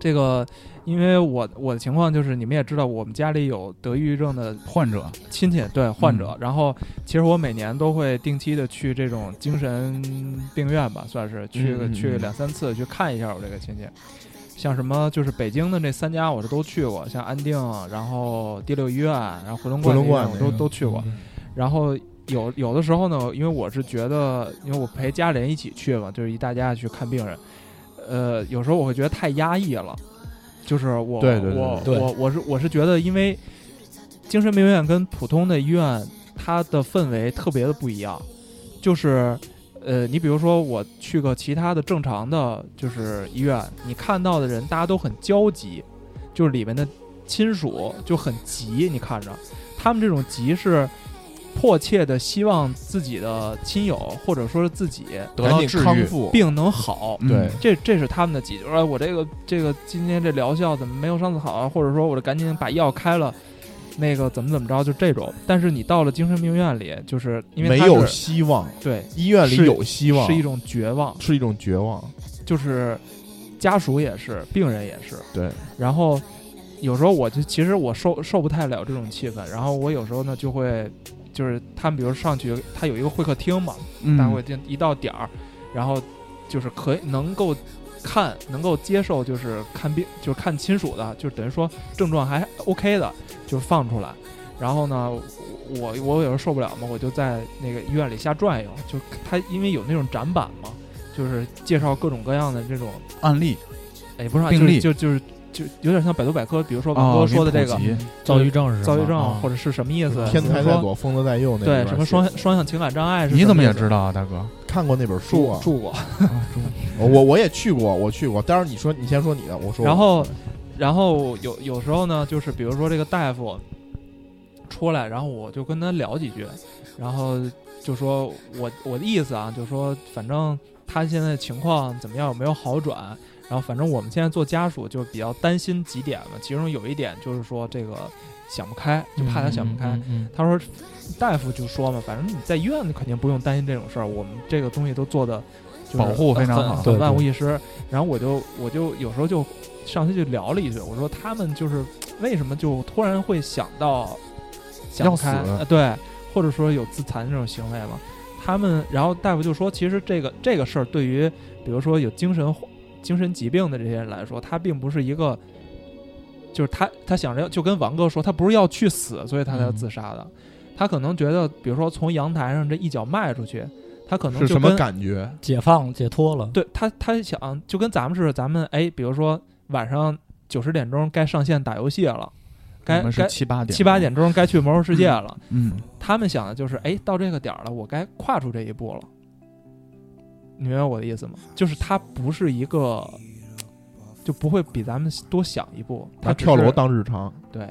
这个，因为我我的情况就是，你们也知道，我们家里有得抑郁症的患者，亲戚，对患者。嗯然后，其实我每年都会定期的去这种精神病院吧，算是去去两三次去看一下我这个亲戚。像什么就是北京的那三家我是都去过，像安定，然后第六医院，然后回龙观回龙观我都都去过。然后有有的时候呢，因为我是觉得，因为我陪家里人一起去嘛，就是一大家去看病人，呃，有时候我会觉得太压抑了，就是我对对对我我我是我是觉得，因为精神病院跟普通的医院它的氛围特别的不一样，就是。呃，你比如说我去个其他的正常的就是医院，你看到的人大家都很焦急，就是里面的亲属就很急，你看着他们这种急是迫切的希望自己的亲友或者说是自己得赶紧到治愈，康复，病能好。嗯对这这是他们的急，就是说我这个这个今天这疗效怎么没有上次好啊？或者说我这赶紧把药开了，那个怎么怎么着，就这种。但是你到了精神病院里，就是因为没有希望，对医院里是有希望，是一种绝望，是一种绝望。就是家属也是，病人也是。对，然后有时候我就其实我受受不太了这种气氛，然后我有时候呢就会就是他们比如上去，他有一个会客厅嘛，嗯大会厅一到点儿，然后就是可以能够看能够接受就是看病就是看亲属的，就等于说症状还 OK 的就放出来。然后呢，我我有时候受不了嘛，我就在那个医院里瞎转悠，就他因为有那种展板嘛，就是介绍各种各样的这种，案例哎，不是病例就就就就有点像百度百科，比如说王哦哥说的这个躁郁症是躁郁症啊或者是什么意思？天才在左，疯子在右那对什么双双向情感障碍是你怎么也知道啊，大哥？看过那本书啊？住住过，<laughs> 我我也去过，我去过。待会儿你说，你先说你的，我说。然后然后有有时候呢，就是比如说这个大夫出来，然后我就跟他聊几句，然后就说我我的意思啊，就说反正他现在情况怎么样，有没有好转？然后反正我们现在做家属就比较担心几点嘛，其中有一点就是说这个想不开，就怕他想不开。嗯嗯他说大夫就说嘛，反正你在医院肯定不用担心这种事儿，我们这个东西都做的保护非常好万无一失。然后我就我就有时候就上去就聊了一句，我说他们就是为什么就突然会想到想不开，对，或者说有自残这种行为嘛？他们然后大夫就说，其实这个这个事儿对于比如说有精神精神疾病的这些人来说，他并不是一个。就是他，他想着就跟王哥说，他不是要去死，所以他才自杀的。他可能觉得，比如说从阳台上这一脚迈出去，他可能是什么就跟感觉？解放解脱了，对他，他想就跟咱们似的，咱们哎，比如说晚上九十点钟该上线打游戏了，该该七八点，七八点钟该去魔兽世界了。嗯，他们想的就是，哎，到这个点儿了，我该跨出这一步了。你明白我的意思吗？就是他不是一个，就不会比咱们多想一步。他跳楼当日常，对，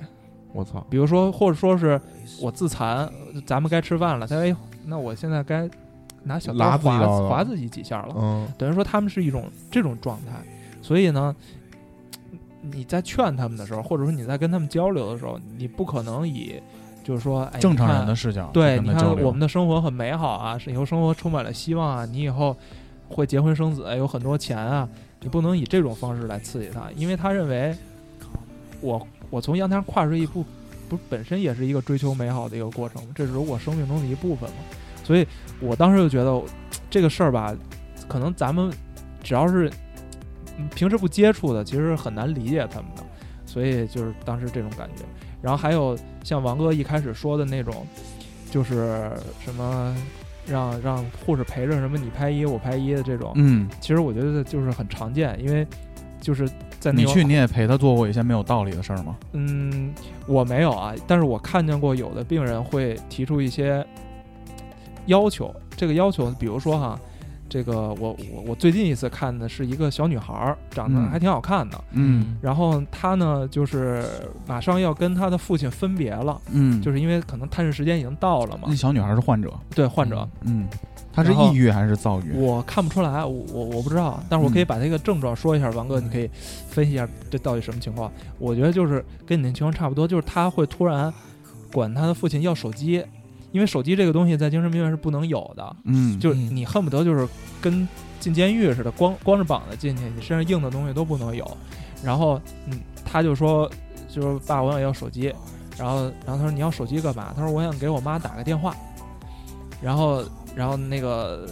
我操！比如说，或者说是我自残，咱们该吃饭了，他哎，那我现在该拿小刀拉自己划划自己几下了。嗯，等于说他们是一种这种状态，所以呢，你在劝他们的时候，或者说你在跟他们交流的时候，你不可能以就是说，哎，正常人的视角对，你看我们的生活很美好啊，是以后生活充满了希望啊，你以后会结婚生子，有很多钱啊，你不能以这种方式来刺激他，因为他认为我我从阳台上跨出一步，不本身也是一个追求美好的一个过程，这是我生命中的一部分嘛。所以我当时就觉得这个事儿吧，可能咱们只要是平时不接触的，其实很难理解他们的，所以就是当时这种感觉。然后还有像王哥一开始说的那种，就是什么让让护士陪着什么你拍一我拍一的这种，嗯，其实我觉得就是很常见，因为就是在你去你也陪他做过一些没有道理的事儿吗？嗯，我没有啊，但是我看见过有的病人会提出一些要求。这个要求，比如说哈，这个我我我最近一次看的是一个小女孩儿，长得嗯还挺好看的。嗯然后她呢，就是马上要跟她的父亲分别了，嗯，就是因为可能探视时间已经到了嘛那。小女孩是患者，对，患者，嗯，她是抑郁还是躁郁？我看不出来，我我我不知道，但是我可以嗯把这个症状说一下，王哥，你可以分析一下这到底什么情况。我觉得就是跟你那情况差不多，就是她会突然管她的父亲要手机，因为手机这个东西在精神病院是不能有的，嗯，就是嗯你恨不得就是跟进监狱似的，光光着膀子进去，你身上硬的东西都不能有。然后嗯，他就说，就是爸，我想要手机。然后然后他说你要手机干嘛？他说我想给我妈打个电话。然后然后那个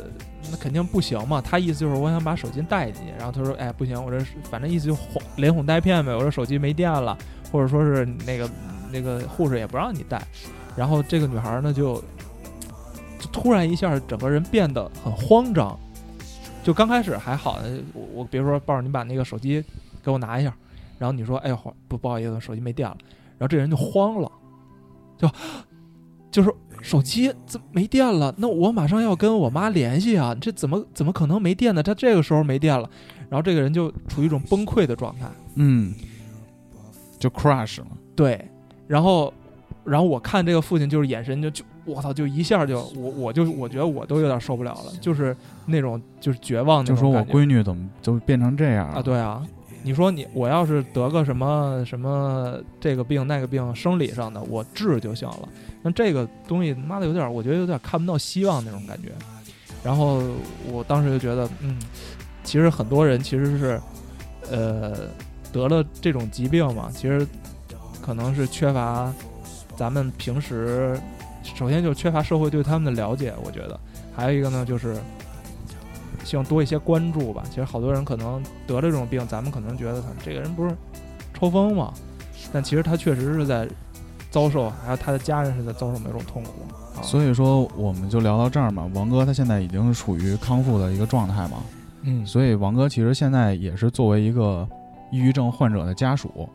那肯定不行嘛，他意思就是我想把手机带进去。然后他说哎不行，我这反正意思就哄连哄带骗呗，我这手机没电了，或者说是那个那个护士也不让你带。然后这个女孩呢就就突然一下整个人变得很慌张。就刚开始还好，我我比如说抱着你把那个手机给我拿一下，然后你说哎呦不不好意思，手机没电了，然后这人就慌了，就就是手机怎么没电了？那我马上要跟我妈联系啊，这怎么怎么可能没电呢？他这个时候没电了，然后这个人就处于一种崩溃的状态，嗯，就 crush 了。对，然后然后我看这个父亲就是眼神就就我操，就一下就我我就我觉得我都有点受不了了，就是那种就是绝望那就说我闺女怎么就变成这样了啊，对啊，你说你我要是得个什么什么这个病那个病，生理上的我治就行了。那这个东西妈的有点，我觉得有点看不到希望那种感觉。然后我当时就觉得，嗯，其实很多人其实是，呃，得了这种疾病嘛，其实可能是缺乏咱们平时，首先就是缺乏社会对他们的了解，我觉得，还有一个呢就是希望多一些关注吧。其实好多人可能得了这种病，咱们可能觉得他这个人不是抽风嘛，但其实他确实是在遭受，还有他的家人是在遭受某种痛苦。啊、所以说，我们就聊到这儿嘛。王哥他现在已经是处于康复的一个状态嘛，嗯，所以王哥其实现在也是作为一个抑郁症患者的家属，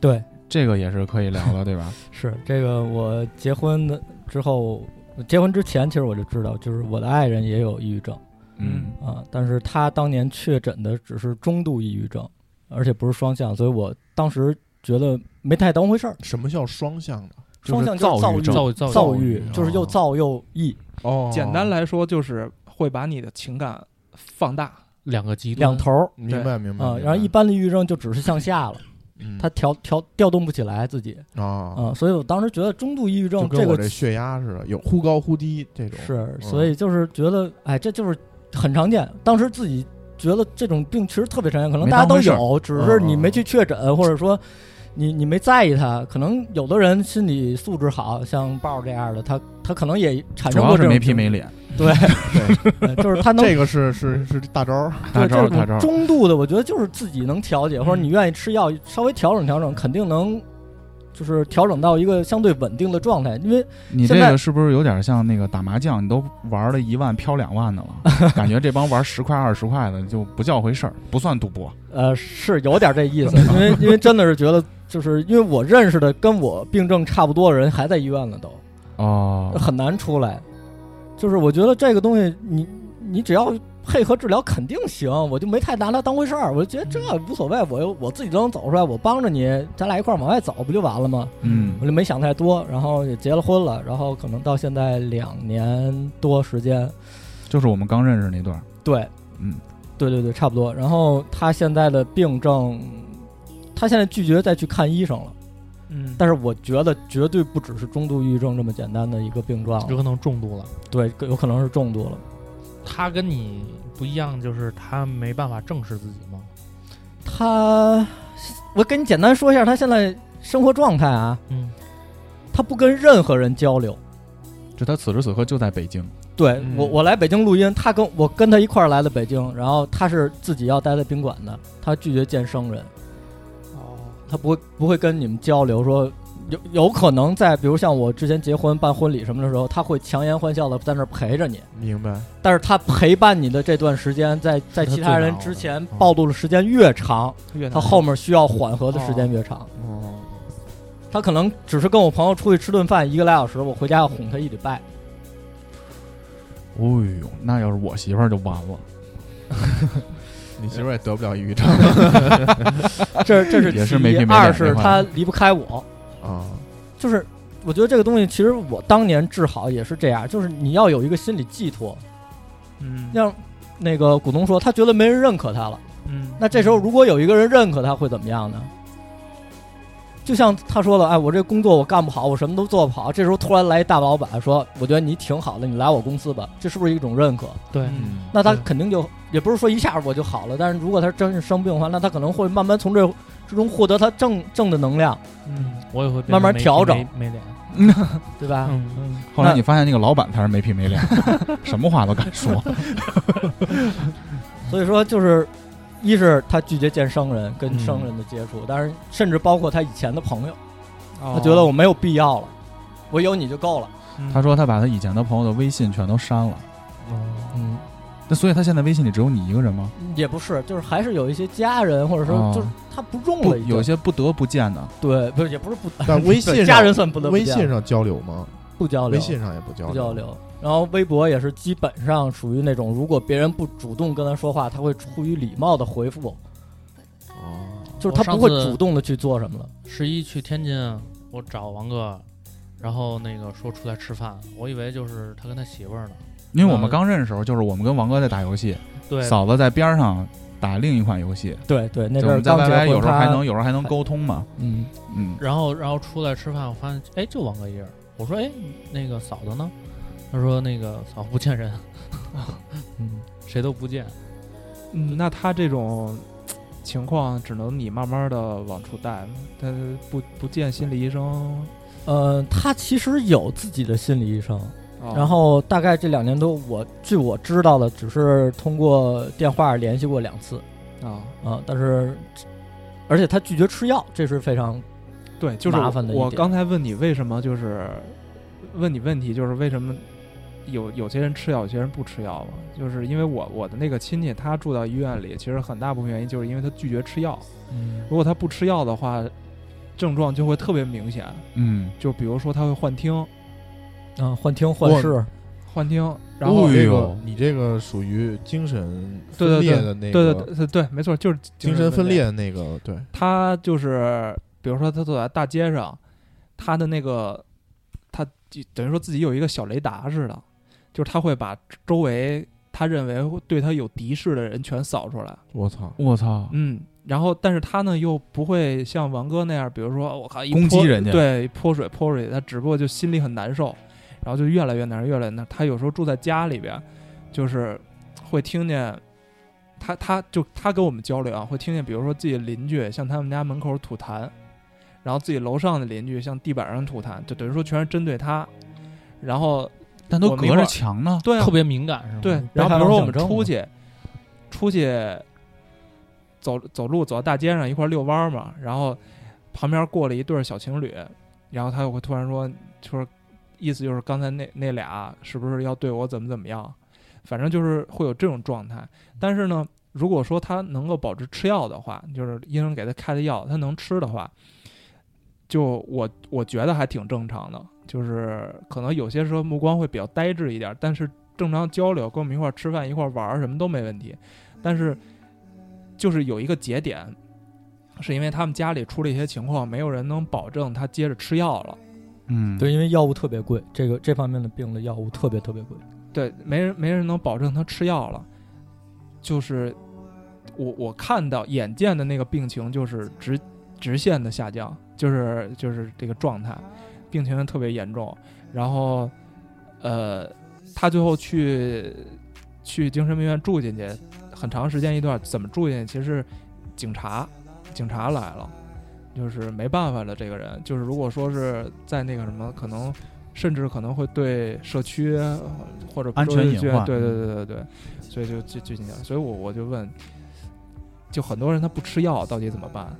对，这个也是可以聊的，对吧？<laughs> 是这个。我结婚的之后，结婚之前其实我就知道，就是我的爱人也有抑郁症嗯啊，但是他当年确诊的只是中度抑郁症，而且不是双向，所以我当时觉得没太当回事儿。什么叫双向的？双向就是躁郁躁郁躁郁郁就是又躁又抑，哦，简单来说就是会把你的情感放大。两个极端两头儿明白明白啊。然后一般的抑郁症就只是向下了，嗯他调调调动不起来自己。啊。啊，所以我当时觉得中度抑郁就症这个这血压似的，有忽高忽低这种。是，嗯。所以就是觉得，哎，这就是很常见。当时自己觉得这种病其实特别常见，可能大家都有，只是你嗯没去确诊，或者说你你没在意它。可能有的人心理素质好，像豹儿这样的，他他可能也产生过这种要是没皮没脸，对，就是他能 <laughs> 这个是是是大招儿。对这大招儿大招儿。中度的，我觉得就是自己能调节，或者你愿意吃药，稍微调整调整，肯定能。就是调整到一个相对稳定的状态，因为你这个是不是有点像那个打麻将？你都玩了一万飘两万的了，感觉这帮玩十块二十块的就不叫回事儿，不算赌博。呃是有点这意思，因为因为真的是觉得就是因为我认识的跟我病症差不多的人还在医院呢，都哦，很难出来。就是我觉得这个东西你，你只要配合治疗肯定行，我就没太拿它当回事儿，我就觉得这无所谓，我又我自己都能走出来，我帮着你，咱俩一块儿往外走不就完了吗？嗯我就没想太多，然后也结了婚了，然后可能到现在两年多时间，就是我们刚认识那段，对，嗯，对对对，差不多。然后他现在的病症，他现在拒绝再去看医生了，嗯，但是我觉得绝对不只是中度抑郁症这么简单的一个病状有，可能重度了。对，有可能是重度了。他跟你不一样，就是他没办法正视自己吗？他，我跟你简单说一下他现在生活状态啊，嗯，他不跟任何人交流。就他此时此刻就在北京，对、嗯我，我来北京录音，他跟我跟他一块儿来的北京，然后他是自己要待在宾馆的，他拒绝见生人，哦，他不会不会跟你们交流，说有有可能在比如像我之前结婚办婚礼什么的时候，他会强颜欢笑的在那儿陪着你，明白？但是他陪伴你的这段时间，在在其他人之前嗯暴露的时间越长，越他后面需要缓和的时间越长。哦，他可能只是跟我朋友出去吃顿饭一个来小时，我回家要哄他一礼拜。哎呦，那要是我媳妇儿就完了，<laughs> 你媳妇儿也得不了抑郁症 <laughs> 这这是也是没皮没脸二是他离不开我，啊？就是我觉得这个东西，其实我当年治好也是这样，就是你要有一个心理寄托。嗯像那个股东说，他觉得没人认可他了，嗯，那这时候如果有一个人认可他，会怎么样呢？就像他说的，哎，我这工作我干不好，我什么都做不好。这时候突然来一大老板说，我觉得你挺好的，你来我公司吧，这是不是一种认可？对，嗯那他肯定就也不是说一下我就好了，但是如果他真是生病的话，那他可能会慢慢从这之中获得他正正的能量，嗯我也会慢慢调整没没脸。<laughs> 对吧？嗯，嗯 <laughs> 后来你发现那个老板才是没皮没脸，<laughs> 什么话都敢说，所以说就是，一是他拒绝见生人，跟嗯生人的接触，但是甚至包括他以前的朋友，哦。他觉得我没有必要了，我有你就够了。嗯。他说他把他以前的朋友的微信全都删了，嗯，那所以他现在微信里只有你一个人吗？也不是，就是还是有一些家人，或者说哦。就是他不重了，有些不得不见的，对，不是也不是不，但微信家人算不得不见。微信上交流吗？不交流，微信上也不交不交流。然后微博也是基本上属于那种，如果别人不主动跟他说话，他会出于礼貌的回复，哦，就是他不会主动的去做什么了。十一去天津，我找王哥，然后那个说出来吃饭，我以为就是他跟他媳妇儿呢。因为我们刚认识的时候，就是我们跟王哥在打游戏，对，嫂子在边上打另一款游戏，对对，那就我们在阵儿刚 YY，有时候还能有时候还能沟通嘛，嗯，嗯，然后然后出来吃饭，我发现哎，就王哥一人。我说哎，那个嫂子呢？他说那个嫂子不见人，<laughs> 嗯，谁都不见。嗯，那他这种情况只能你慢慢的往出带嘛，他不不见心理医生，呃，他其实有自己的心理医生，哦然后大概这两年多，我据我知道的，只是通过电话联系过两次啊，啊、但是而且他拒绝吃药，这是非常对，就是麻烦的我刚才问你为什么就是问你问题，就是为什么有有些人吃药，有些人不吃药嘛？就是因为我我的那个亲戚他住到医院里，其实很大部分原因就是因为他拒绝吃药。嗯如果他不吃药的话，症状就会特别明显，嗯，就比如说他会幻听，啊幻听幻视，幻听，然后这个你这个属于精神分对对对裂的那对个对对对，没错，就是精神分裂的那个，对，他就是，比如说他走在大街上，他的那个，他就等于说自己有一个小雷达似的，就是他会把周围他认为对他有敌视的人全扫出来，我操，我操，嗯，然后但是他呢又不会像王哥那样，比如说我靠一攻击人家对，泼水泼水，他只不过就心里很难受，然后就越来越难，越来越难。他有时候住在家里边，就是会听见。他他就他跟我们交流啊，会听见，比如说自己的邻居向他们家门口吐痰，然后自己楼上的邻居向地板上吐痰，就等于说全是针对他。然后但都隔着墙呢，对啊特，别敏感是吗？对，然后比如说我们出去，出去走走路走到大街上一块儿遛弯儿嘛，然后旁边过了一对小情侣，然后他又会突然说，说意思就是刚才那那俩是不是要对我怎么怎么样？反正就是会有这种状态。但是呢，如果说他能够保持吃药的话，就是医生给他开的药，他能吃的话，就我我觉得还挺正常的，就是可能有些时候目光会比较呆滞一点，但是正常交流，跟我们一块儿吃饭、一块儿玩儿什么都没问题。但是就是有一个节点，是因为他们家里出了一些情况，没有人能保证他接着吃药了。嗯，对，因为药物特别贵，这个这方面的病的药物特别特别贵。对，没人没人能保证他吃药了，就是我我看到眼见的那个病情就是直直线的下降，就是就是这个状态，病情特别严重。然后呃，他最后去去精神病院住进去，很长时间一段，怎么住进去？其实警察警察来了，就是没办法了，这个人就是如果说是在那个什么，可能甚至可能会对社区或者安全隐患对对对对对对，所以就就就进去了。所以我我就问，就很多人他不吃药到底怎么办？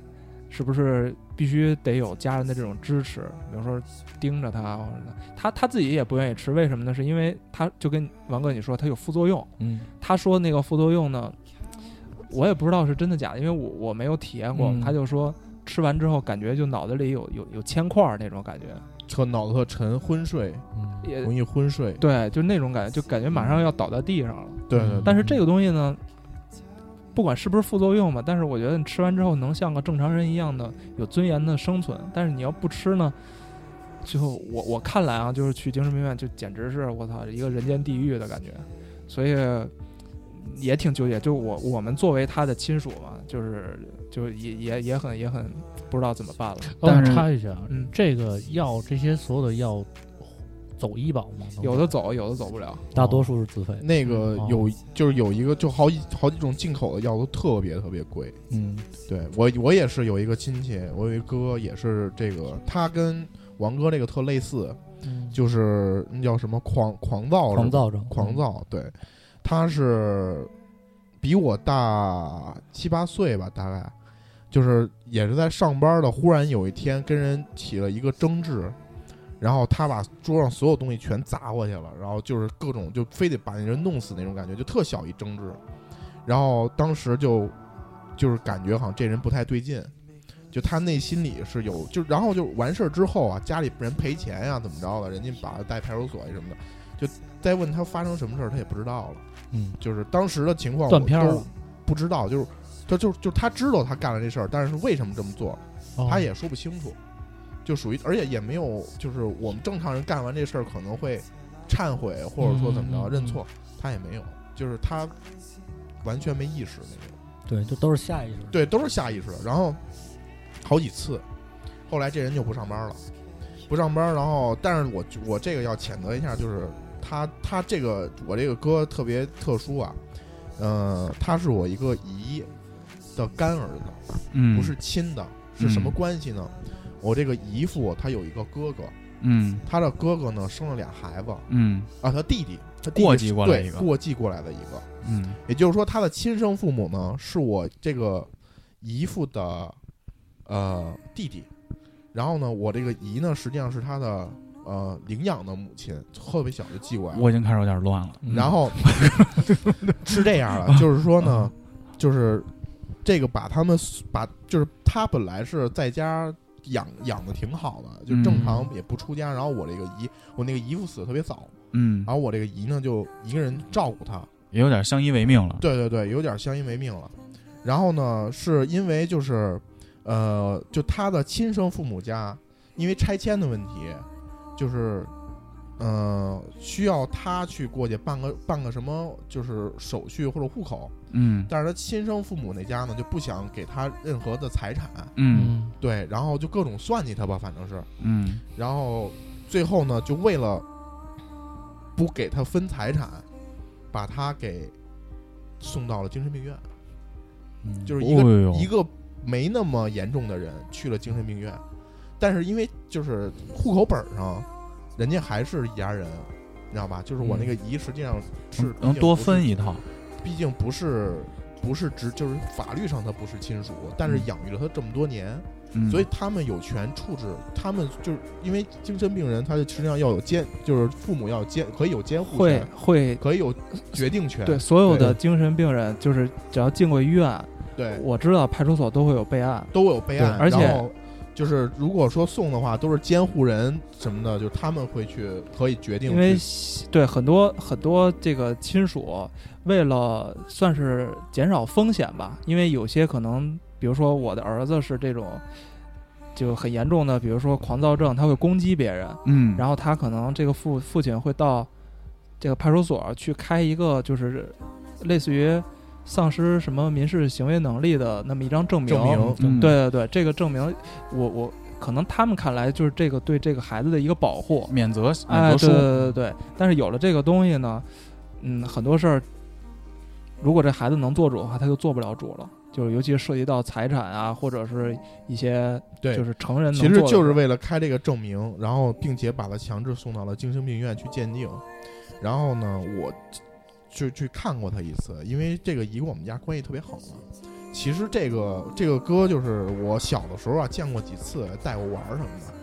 是不是必须得有家人的这种支持？比如说盯着他，或者他他自己也不愿意吃，为什么呢？是因为他就跟王哥你说他有副作用，嗯，他说那个副作用呢，我也不知道是真的假的，因为我我没有体验过。嗯他就说吃完之后感觉就脑子里有有有铅块儿那种感觉，特脑子特沉，昏睡，嗯也容易昏睡。对，就那种感觉，就感觉马上要倒在地上了。对但是这个东西呢，不管是不是副作用吧，但是我觉得你吃完之后能像个正常人一样的有尊严的生存。但是你要不吃呢，就我我看来啊，就是去精神病院就简直是我操一个人间地狱的感觉，所以也挺纠结。就我我们作为他的亲属嘛，就是就也也也很也很不知道怎么办了。但但是插一下，嗯这个药这些所有的药走医保吗？有的走，有的走不了。大多数是自费。那个哦有就是有一个就好几好几种进口的药都特别特别贵。嗯对我我也是有一个亲戚，我有一哥也是这个，他跟王哥这个特类似，嗯就是那叫什么狂狂躁狂躁症，狂躁，对，他是比我大七八岁吧，大概就是也是在上班的，忽然有一天跟人起了一个争执，然后他把桌上所有东西全砸过去了，然后就是各种就非得把那人弄死那种感觉，就特小一争执，然后当时就就是感觉好像这人不太对劲。就他内心里是有，就然后就完事儿之后啊，家里人赔钱呀、怎么着的，人家把他带派出所呀什么的，就再问他发生什么事儿，他也不知道了。嗯就是当时的情况我都断片了不知道，就是就就就他知道他干了这事儿，但是为什么这么做，哦他也说不清楚，就属于而且也没有就是我们正常人干完这事儿可能会忏悔或者说怎么着、嗯嗯嗯认错，他也没有，就是他完全没意识那种，对，就都是下意识。对，都是下意识的。然后好几次，后来这人就不上班了，不上班，然后但是我我这个要谴责一下，就是他他这个我这个哥特别特殊啊，呃，他是我一个姨的干儿子，嗯，不是亲的，是什么关系呢？我这个姨父他有一个哥哥，嗯。他的哥哥呢生了俩孩子嗯。啊，他弟弟他弟弟过继是过来一个对过继过来的一个，嗯。也就是说他的亲生父母呢是我这个姨父的呃弟弟，然后呢我这个姨呢实际上是他的呃领养的母亲，特别小就寄过来了，我已经开始有点乱了。嗯然后是这样的，<laughs> 就是说呢，就是这个把他们把就是他本来是在家养养的挺好的，就正常也不出家。然后我这个姨，我那个姨父死的特别早，嗯，然后我这个姨呢就一个人照顾他，也有点相依为命了。对对对，有点相依为命了。然后呢，是因为就是呃，就他的亲生父母家因为拆迁的问题，就是呃需要他去过去办个办个什么就是手续或者户口，嗯。但是他亲生父母那家呢就不想给他任何的财产，嗯。对，然后就各种算计他吧，反正是，嗯。然后最后呢就为了不给他分财产，把他给送到了精神病院。嗯。就是一个、哦一个没那么严重的人去了精神病院，但是因为就是户口本上，人家还是一家人，你知道吧？就是我那个姨实际上是能能多分，一套。毕竟不是不是直就是法律上他不是亲属，但是嗯养育了他这么多年，嗯，所以他们有权处置。他们就是因为精神病人，他就实际上要有监，就是父母要监，可以有监护会权，会可以有决定权。对所有的精神病人，就是只要进过医院，对，我知道派出所都会有备案。都有备案，而且然后就是如果说送的话，都是监护人什么的，就他们会去可以决定因为对很多很多这个亲属为了算是减少风险吧，因为有些可能，比如说我的儿子是这种就很严重的，比如说狂躁症，他会攻击别人，嗯，然后他可能这个父父亲会到这个派出所去开一个就是类似于丧失什么民事行为能力的那么一张证明。证明。嗯对对对，这个证明我我可能他们看来就是这个对这个孩子的一个保护。免责哎，免责书，对对对对，但是有了这个东西呢，嗯，很多事儿，如果这孩子能做主的话，他就做不了主了。就是尤其涉及到财产啊，或者是一些对就是成人能其实就是为了开这个证明，然后并且把他强制送到了精神病院去鉴定。然后呢，我就去看过他一次，因为这个姨跟我们家关系特别好嘛。其实这个这个哥就是我小的时候啊见过几次，带我玩什么的。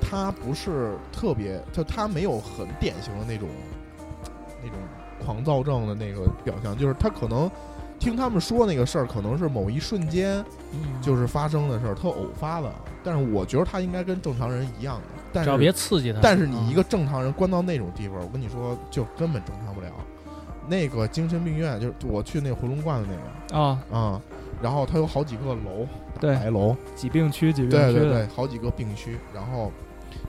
他不是特别，就他没有很典型的那种那种狂躁症的那个表象，就是他可能听他们说那个事儿，可能是某一瞬间嗯就是发生的事儿，特偶发的。但是我觉得他应该跟正常人一样的，但只要别是刺激他。但是你一个个正常人关到那种地方，我跟你说就根本正常不了。那个精神病院就是我去那个回龙观的那个啊，啊、然后它有好几个楼，对大白楼，疾病区、疾病区的对对对，好几个病区，然后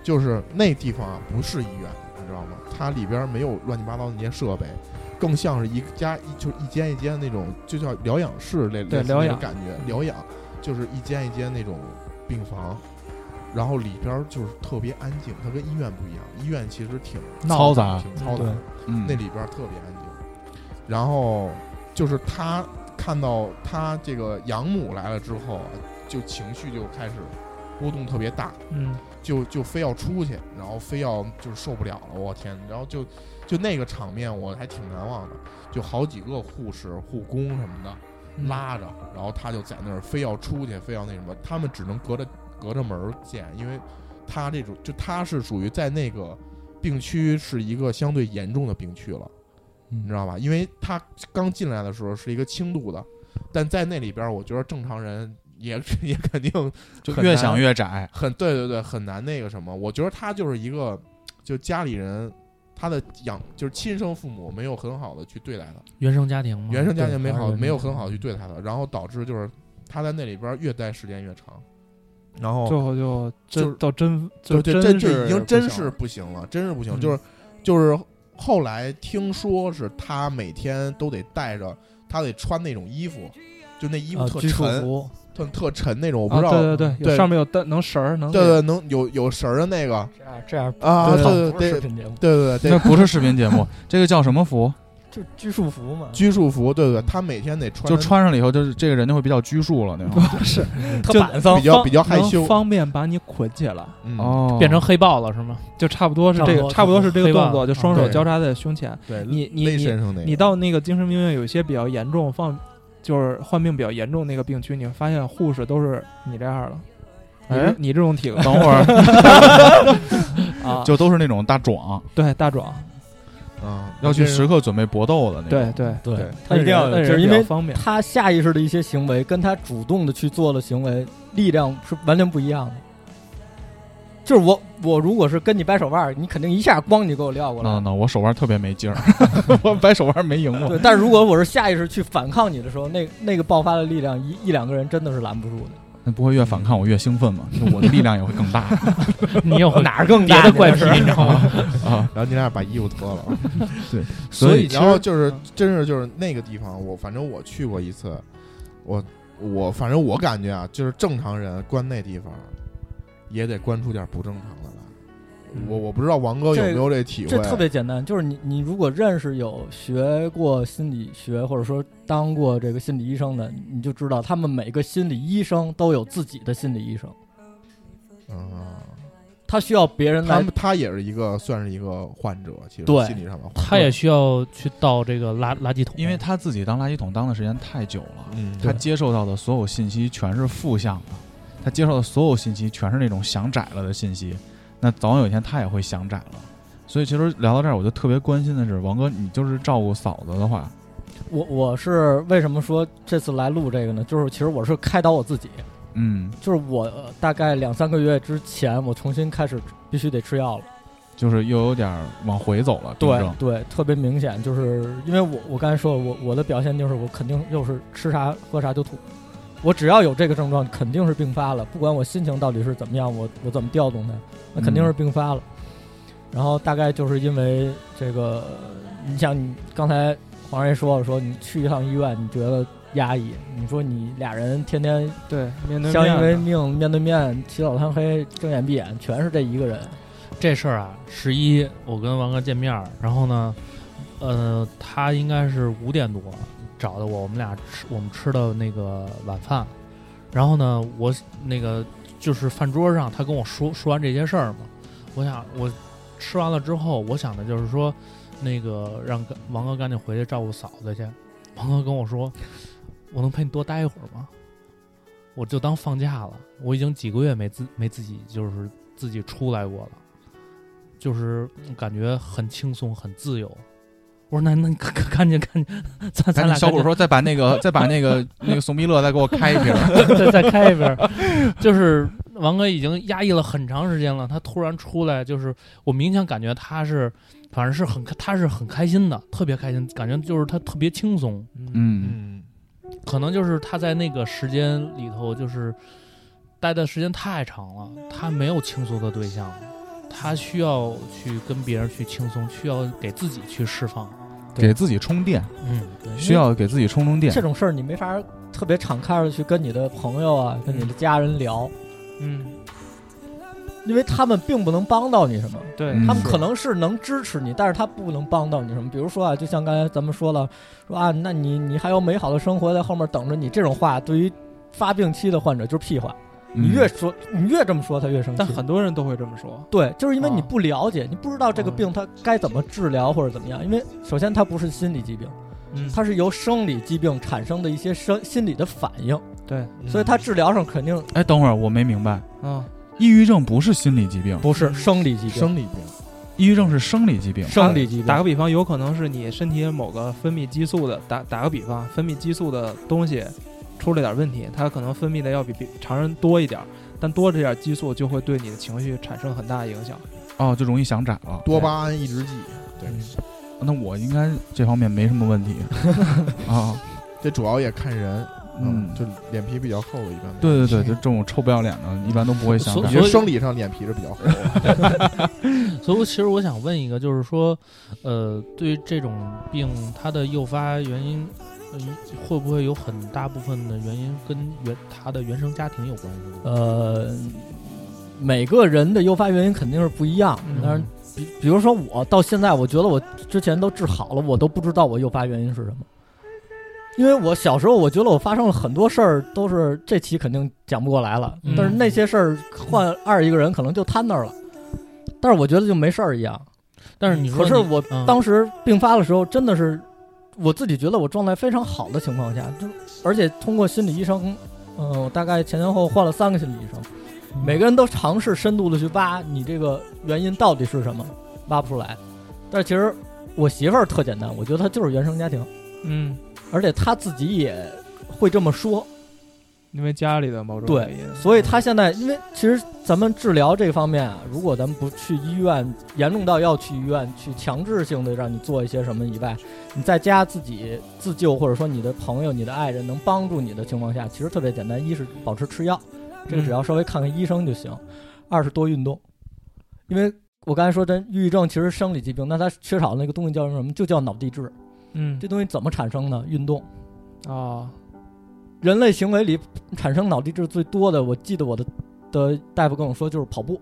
就是那地方啊不是医院，你知道吗？它里边没有乱七八糟的那些设备，更像是一家一就是一间一间那种，就叫疗养室类类似那对疗养种感觉，疗养就是一间一间那种病房。然后里边就是特别安静，它跟医院不一样。医院其实挺嘈杂挺嘈杂的，嗯，那里边特别安静。然后就是他看到他这个养母来了之后啊，就情绪就开始波动特别大，嗯，就就非要出去，然后非要就是受不了了，我天！然后就就那个场面我还挺难忘的，就好几个护士、护工什么的嗯拉着，然后他就在那儿非要出去，非要那什么，他们只能隔着隔着门见，因为他这种就他是属于在那个病区是一个相对严重的病区了。你知道吧？因为他刚进来的时候是一个轻度的，但在那里边儿，我觉得正常人也也肯定就越很难想越窄，很对对对，很难那个什么。我觉得他就是一个，就家里人他的养就是亲生父母没有很好的去对待他，原生家庭嘛，原生家庭没好没有很好地去对待他，然后导致就是他在那里边儿越待时间越长，然后最后就就是真到真对对，这真这已经真是不行了不行了，真是不行。嗯就是就是后来听说是他每天都得带着，他得穿那种衣服，就那衣服啊，特沉，服，特特沉那种，我不啊知道。对对对，对上面有灯能绳儿能对对，能有有绳儿的那个，这样这样啊对对对不是视频节目，对对对，那不是视频节目，这个叫什么服？就拘束服嘛，拘束服，对对对，他每天得穿，就穿上了以后，就是这个人就会比较拘束了那种。不 <laughs> 是特就板桑比，较比较害羞方便把你捆起来，嗯，哦，变成黑豹了是吗？就差不多是这个，差不多是这个动作，就双手交叉在胸前。对，你你你你到那个精神病院，有一些比较严重，放就是患病比较严重那个病区，你会发现护士都是你这样的。你哎你这种体格等会儿 <laughs> 啊，就都是那种大壮，对大壮，啊，要去时刻准备搏斗的那种。对对对对，他一定要有就是因为方便。他下意识的一些行为跟他主动的去做的行为力量是完全不一样的。就是我我如果是跟你掰手腕儿，你肯定一下咣你就给我撂过来。那那我手腕特别没劲儿，<laughs> 我掰手腕没赢过。对，但是如果我是下意识去反抗你的时候，那那个爆发的力量一一两个人真的是拦不住的。那不会越反抗我越兴奋吗？就我的力量也会更大 <laughs> 你有 <laughs> 哪儿更别大的怪癖，你知道吗？<laughs> 啊！然后你俩把衣服脱了。对所以然后就是真是就是那个地方，我反正我去过一次，我我反正我感觉啊，就是正常人关那地方，也得关出点不正常的来。我我不知道王哥有没有这体会？这特别简单，就是你你如果认识有学过心理学或者说当过这个心理医生的，你就知道他们每个心理医生都有自己的心理医生，嗯，他需要别人来他他也是一个算是一个患者，其实对心理上的患者。他也需要去倒这个垃垃圾桶，因为他自己当垃圾桶当的时间太久了，嗯，他接受到的所有信息全是负向的，他接受的所有信息全是那种想窄了的信息，那早晚有一天他也会想窄了。所以其实聊到这儿，我就特别关心的是，王哥，你就是照顾嫂子的话，我我是为什么说这次来录这个呢？就是其实我是开导我自己，嗯，就是我呃大概两三个月之前，我重新开始必须得吃药了。就是又有点儿往回走了，对对，特别明显，就是因为我我刚才说，我我的表现就是我肯定又是吃啥喝啥就吐，我只要有这个症状，肯定是并发了，不管我心情到底是怎么样，我我怎么调动它，那肯定是并发了。然后大概就是因为这个，你像你刚才黄爷说了，说你去一趟医院，你觉得压抑，你说你俩人天天对，面对相依为命，面对面起早贪黑，睁眼闭眼，全是这一个人。这事儿啊，十一我跟王哥见面，然后呢，呃，他应该是五点多找的我，我们俩吃我们吃的那个晚饭，然后呢，我那个就是饭桌上他跟我说说完这些事儿嘛，我想我吃完了之后，我想的就是说，那个让王哥赶紧回去照顾嫂子去。王哥跟我说，我能陪你多待一会儿吗？我就当放假了，我已经几个月没自没自己就是自己出来过了。就是感觉很轻松、很自由。我说那那你赶紧赶紧，咱咱俩赶紧紧小虎说再把那个再把那个那个宋碧乐再给我开一瓶儿，<laughs> 再再开一瓶儿。就是王哥已经压抑了很长时间了，他突然出来，就是我明显感觉他是，反正是很他是很开心的，特别开心，感觉就是他特别轻松。嗯嗯，可能就是他在那个时间里头，就是待的时间太长了，他没有倾诉的对象，他需要去跟别人去轻松，需要给自己去释放。给自己充电，嗯，需要给自己充充电这。种事儿你没法特别敞开的去跟你的朋友啊、跟你的家人聊，嗯，因为他们并不能帮到你什么。对，嗯他们可能是能支持你，但是他不能帮到你什么。比如说啊，就像刚才咱们说了，说啊，那你你还有美好的生活在后面等着你，这种话对于发病期的患者就是屁话。你嗯越说，你越这么说，他越生气但。很多人都会这么说。对，就是因为你啊不了解，你不知道这个嗯病它该怎么治疗或者怎么样。因为首先它不是心理疾病，嗯，它是由生理疾病产生的一些生心理的反应，对，所以它治疗上肯定哎，等会儿我没明白，嗯，抑郁症不是心理疾病，不是生理疾病，生理病，抑郁症是生理疾病。生理疾病。打个比方，有可能是你身体某个分泌激素的，打打个比方，分泌激素的东西出了点问题，它可能分泌的要比比常人多一点儿，但多这点激素就会对你的情绪产生很大的影响。哦，就容易想窄了。多巴胺抑制剂，对，那我应该这方面没什么问题 <laughs> 啊。这主要也看人，嗯就脸皮比较厚的，一般对对对，就这种臭不要脸的，一般都不会想所窄你。是生理上脸皮是比较厚的，<laughs> 所以我其实我想问一个，就是说，呃，对于这种病，它的诱发原因，呃，会不会有很大部分的原因跟原他的原生家庭有关系？呃，每个人的诱发原因肯定是不一样，嗯但是比比如说我到现在，我觉得我之前都治好了，我都不知道我诱发原因是什么。因为我小时候，我觉得我发生了很多事儿，都是这期肯定讲不过来了。嗯但是那些事儿换二一个人，可能就瘫那儿了。但是我觉得就没事儿一样。但是你说可是我嗯当时病发的时候，真的是我自己觉得我状态非常好的情况下，就而且通过心理医生，嗯、我大概前前后后换了三个心理医生，每个人都尝试深度的去挖你这个原因到底是什么，挖不出来。但是其实我媳妇儿特简单，我觉得她就是原生家庭，嗯，而且她自己也会这么说。因为家里的某种对原因，所以他现在，因为其实咱们治疗这方面啊，如果咱们不去医院，严重到要去医院去强制性的让你做一些什么以外，你在家自己自救，或者说你的朋友、你的爱人能帮助你的情况下，其实特别简单。一是保持吃药，这个只要稍微看看医生就行；二是多运动，因为我刚才说这抑郁症其实生理疾病，那它缺少那个东西叫什么？就叫脑地质。嗯这东西怎么产生呢？运动。啊，人类行为里产生脑地质最多的，我记得我的的大夫跟我说，就是跑步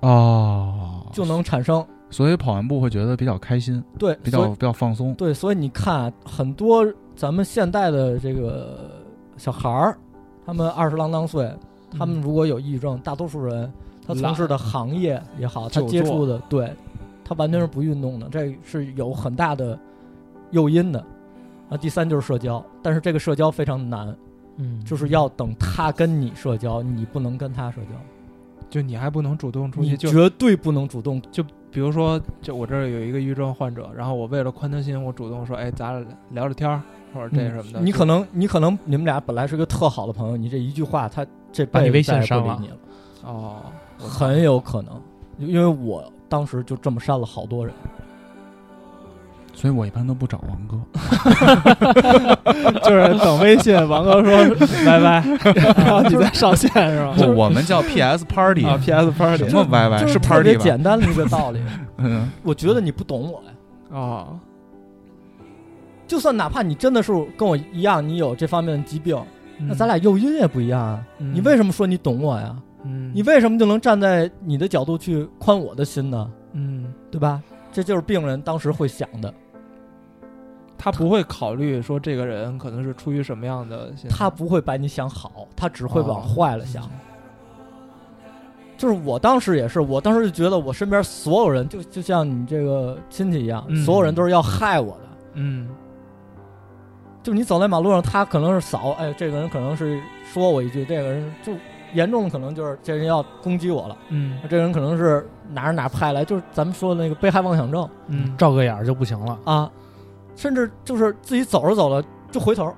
哦，就能产生。所以跑完步会觉得比较开心，对，比较比较放松。对，所以你看啊，很多咱们现代的这个小孩儿，他们二十郎当岁，他们如果有抑郁症，大多数人他从事的行业也好，他接触的，对他完全是不运动的，这是有很大的诱因的。啊，第三就是社交，但是这个社交非常难，嗯，就是要等他跟你社交，你不能跟他社交。就你还不能主动出你去，就绝对不能主动，就比如说，就我这儿有一个抑郁症患者，然后我为了宽他心，我主动说，哎，咱俩聊聊天儿，或者这什么的。嗯你可能你可能你们俩本来是个特好的朋友，你这一句话，他这把你微信辈子再也不删了你了，哦，很有可能，因为我当时就这么删了好多人。所以我一般都不找王哥。<laughs> 就是等微信，王哥说 <laughs> 拜拜，<laughs> 然后你再上线是吧？不，我们叫 PS Party，啊，PS Party 什么 YY 就是特 Party 吧？简单的一个道理。嗯，我觉得你不懂我呀，哦，就算哪怕你真的是跟我一样，你有这方面的疾病，那咱俩诱因也不一样啊。嗯你为什么说你懂我呀？嗯，你为什么就能站在你的角度去宽我的心呢？嗯，对吧？这就是病人当时会想的，他不会考虑说这个人可能是出于什么样的心态，他不会把你想好，他只会往哦坏了想。就是我当时也是，我当时就觉得我身边所有人就就像你这个亲戚一样，嗯。所有人都是要害我的。嗯。就你走在马路上，他可能是扫，哎，这个人可能是说我一句，这个人就严重的可能就是这人要攻击我了，嗯。这个人可能是哪儿哪儿派来，就是咱们说的那个被害妄想症。嗯，照个眼儿就不行了。啊，甚至就是自己走着走着就回头，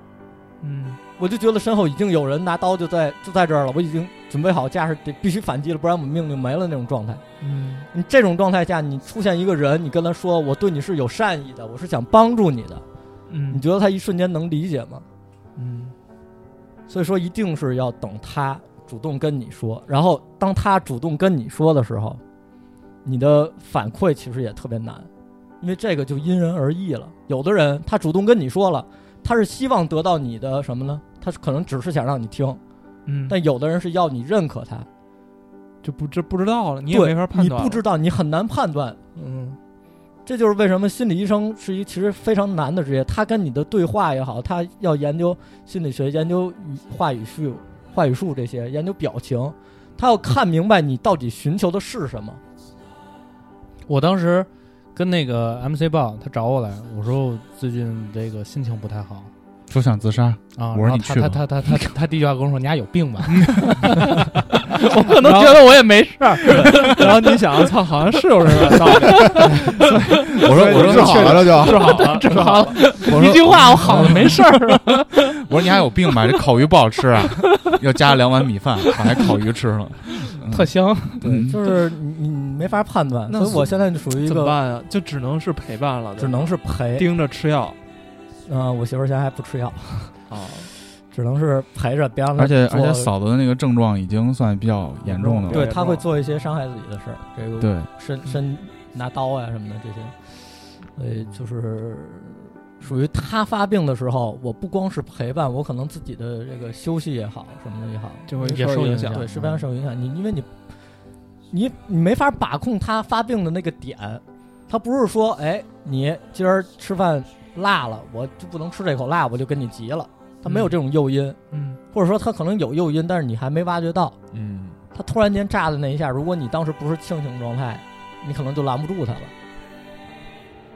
嗯。我就觉得身后已经有人拿刀就在就在这儿了，我已经准备好架势得必须反击了，不然我命就没了那种状态。嗯。你这种状态下，你出现一个人，你跟他说我对你是有善意的，我是想帮助你的，嗯，你觉得他一瞬间能理解吗？嗯。所以说，一定是要等他主动跟你说，然后当他主动跟你说的时候，你的反馈其实也特别难，因为这个就因人而异了。有的人他主动跟你说了，他是希望得到你的什么呢？他可能只是想让你听，嗯，但有的人是要你认可他，就不知不知道了，你也没法判断，你不知道，你很难判断。嗯这就是为什么心理医生是一其实非常难的职业。他跟你的对话也好，他要研究心理学、研究语话语术、话语术这些，研究表情，他要看明白你到底寻求的是什么。我当时跟那个 MC 豹他找我来，我说我最近这个心情不太好。说想自杀，啊，我说然后他他他他他 <laughs> 他第一句话跟我说：“你俩有病吧？” <laughs> <laughs> 我可能觉得我也没事儿，然后你想，操，好像是有这个道理，我说 <laughs> 我说治好了就治好了，治好了，我说一句话我好了没事儿。了。<laughs> 我说你还有病吧？这烤鱼不好吃啊，又加两碗米饭，把那烤鱼吃了。嗯。特香，对。就是你你你没法判断，那所以我现在就属于一个怎么办啊？就只能是陪伴了，只能是陪。盯着吃药。嗯、我媳妇儿现在还不吃药，啊。只能是陪着，别让他而且而且嫂子的那个症状已经算比较严重的了。对，对她会做一些伤害自己的事儿，这个对，身身拿刀啊什么的这些，所以就是属于他发病的时候，我不光是陪伴，我可能自己的这个休息也好，什么的也好，就会也受影响对，是非常受影响。你因为你你你没法把控他发病的那个点，他不是说哎你今儿吃饭辣了，我就不能吃这口辣，我就跟你急了，他没有这种诱因，嗯或者说他可能有诱因，但是你还没挖掘到。嗯，他突然间炸的那一下，如果你当时不是清醒状态，你可能就拦不住他了。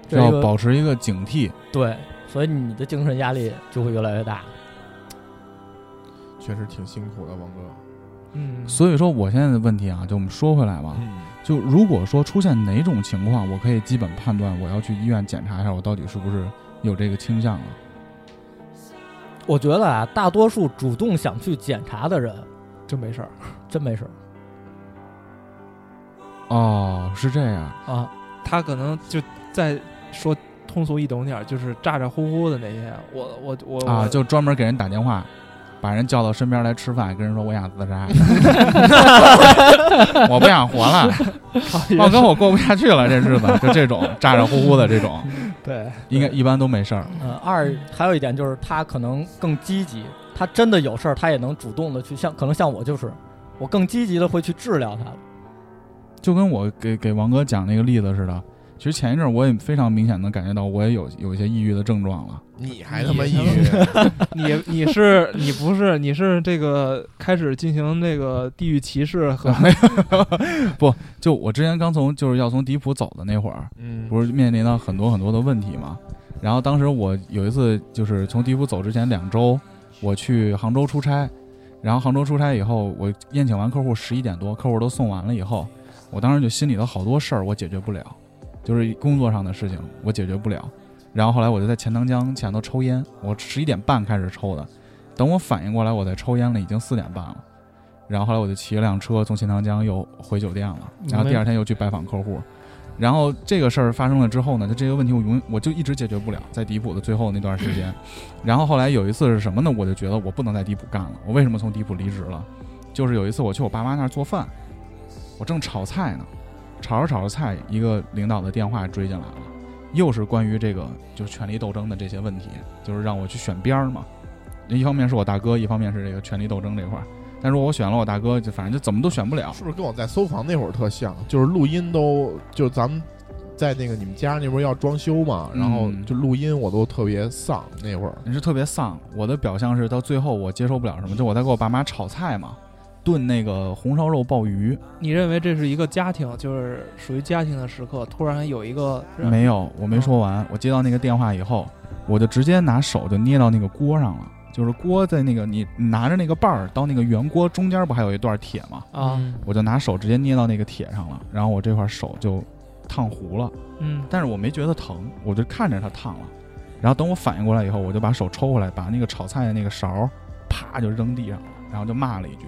这要保持一个警惕。对，所以你的精神压力就会越来越大。确实挺辛苦的，王哥。嗯，所以说，我现在的问题啊，就我们说回来吧，嗯，就如果说出现哪种情况，我可以基本判断我要去医院检查一下，我到底是不是有这个倾向了。我觉得啊，大多数主动想去检查的人，真没事儿。真没事儿哦，是这样。啊。他可能就在说通俗易懂点儿，就是咋咋呼呼的那些。我我我啊，就专门给人打电话，把人叫到身边来吃饭，跟人说我想自杀，<laughs> 我不想活了，<laughs> 我跟我过不下去了，这日子就这种咋咋呼呼的这种，对，应该一般都没事儿。嗯，二还有一点就是他可能更积极，他真的有事儿，他也能主动的去像，可能像我就是，我更积极的会去治疗他了。就跟我给给王哥讲那个例子似的，其实前一阵儿我也非常明显的感觉到我也有有一些抑郁的症状了。你还他妈抑郁？你你是你不是你是这个开始进行那个地域歧视和不就我之前刚从就是要从迪普走的那会儿，嗯，不是面临到很多很多的问题嘛。然后当时我有一次就是从迪普走之前两周，我去杭州出差，然后杭州出差以后，我宴请完客户十一点多，客户都送完了以后，我当时就心里头好多事儿我解决不了，就是工作上的事情我解决不了。然后后来我就在钱塘江前头抽烟，我十一点半开始抽的，等我反应过来我在抽烟了，已经四点半了。然后后来我就骑了辆车从钱塘江又回酒店了，然后第二天又去拜访客户。然后这个事儿发生了之后呢，就这个问题我永我就一直解决不了，在迪普的最后那段时间。<laughs> 然后后来有一次是什么呢？我就觉得我不能在迪普干了。我为什么从迪普离职了？就是有一次我去我爸妈那儿做饭，我正炒菜呢，炒着炒着菜，一个领导的电话追进来了，又是关于这个就是权力斗争的这些问题，就是让我去选边儿嘛。一方面是我大哥，一方面是这个权力斗争这块儿。但如果我选了我大哥，就反正就怎么都选不了。是不是跟我在搜房那会儿特像？就是录音都就咱们在那个你们家那边要装修嘛，然后嗯就录音我都特别丧那会儿。你是特别丧。我的表象是到最后我接受不了什么，就我在给我爸妈炒菜嘛，炖那个红烧肉鲍鱼，你认为这是一个家庭，就是属于家庭的时刻，突然有一个没有，我没说完。我接到那个电话以后，我就直接拿手就捏到那个锅上了，就是锅在那个你拿着那个把儿到那个圆锅中间不还有一段铁吗？啊，我就拿手直接捏到那个铁上了，然后我这块手就烫糊了，嗯但是我没觉得疼，我就看着它烫了。然后等我反应过来以后，我就把手抽回来，把那个炒菜的那个勺啪就扔地上了，然后就骂了一句。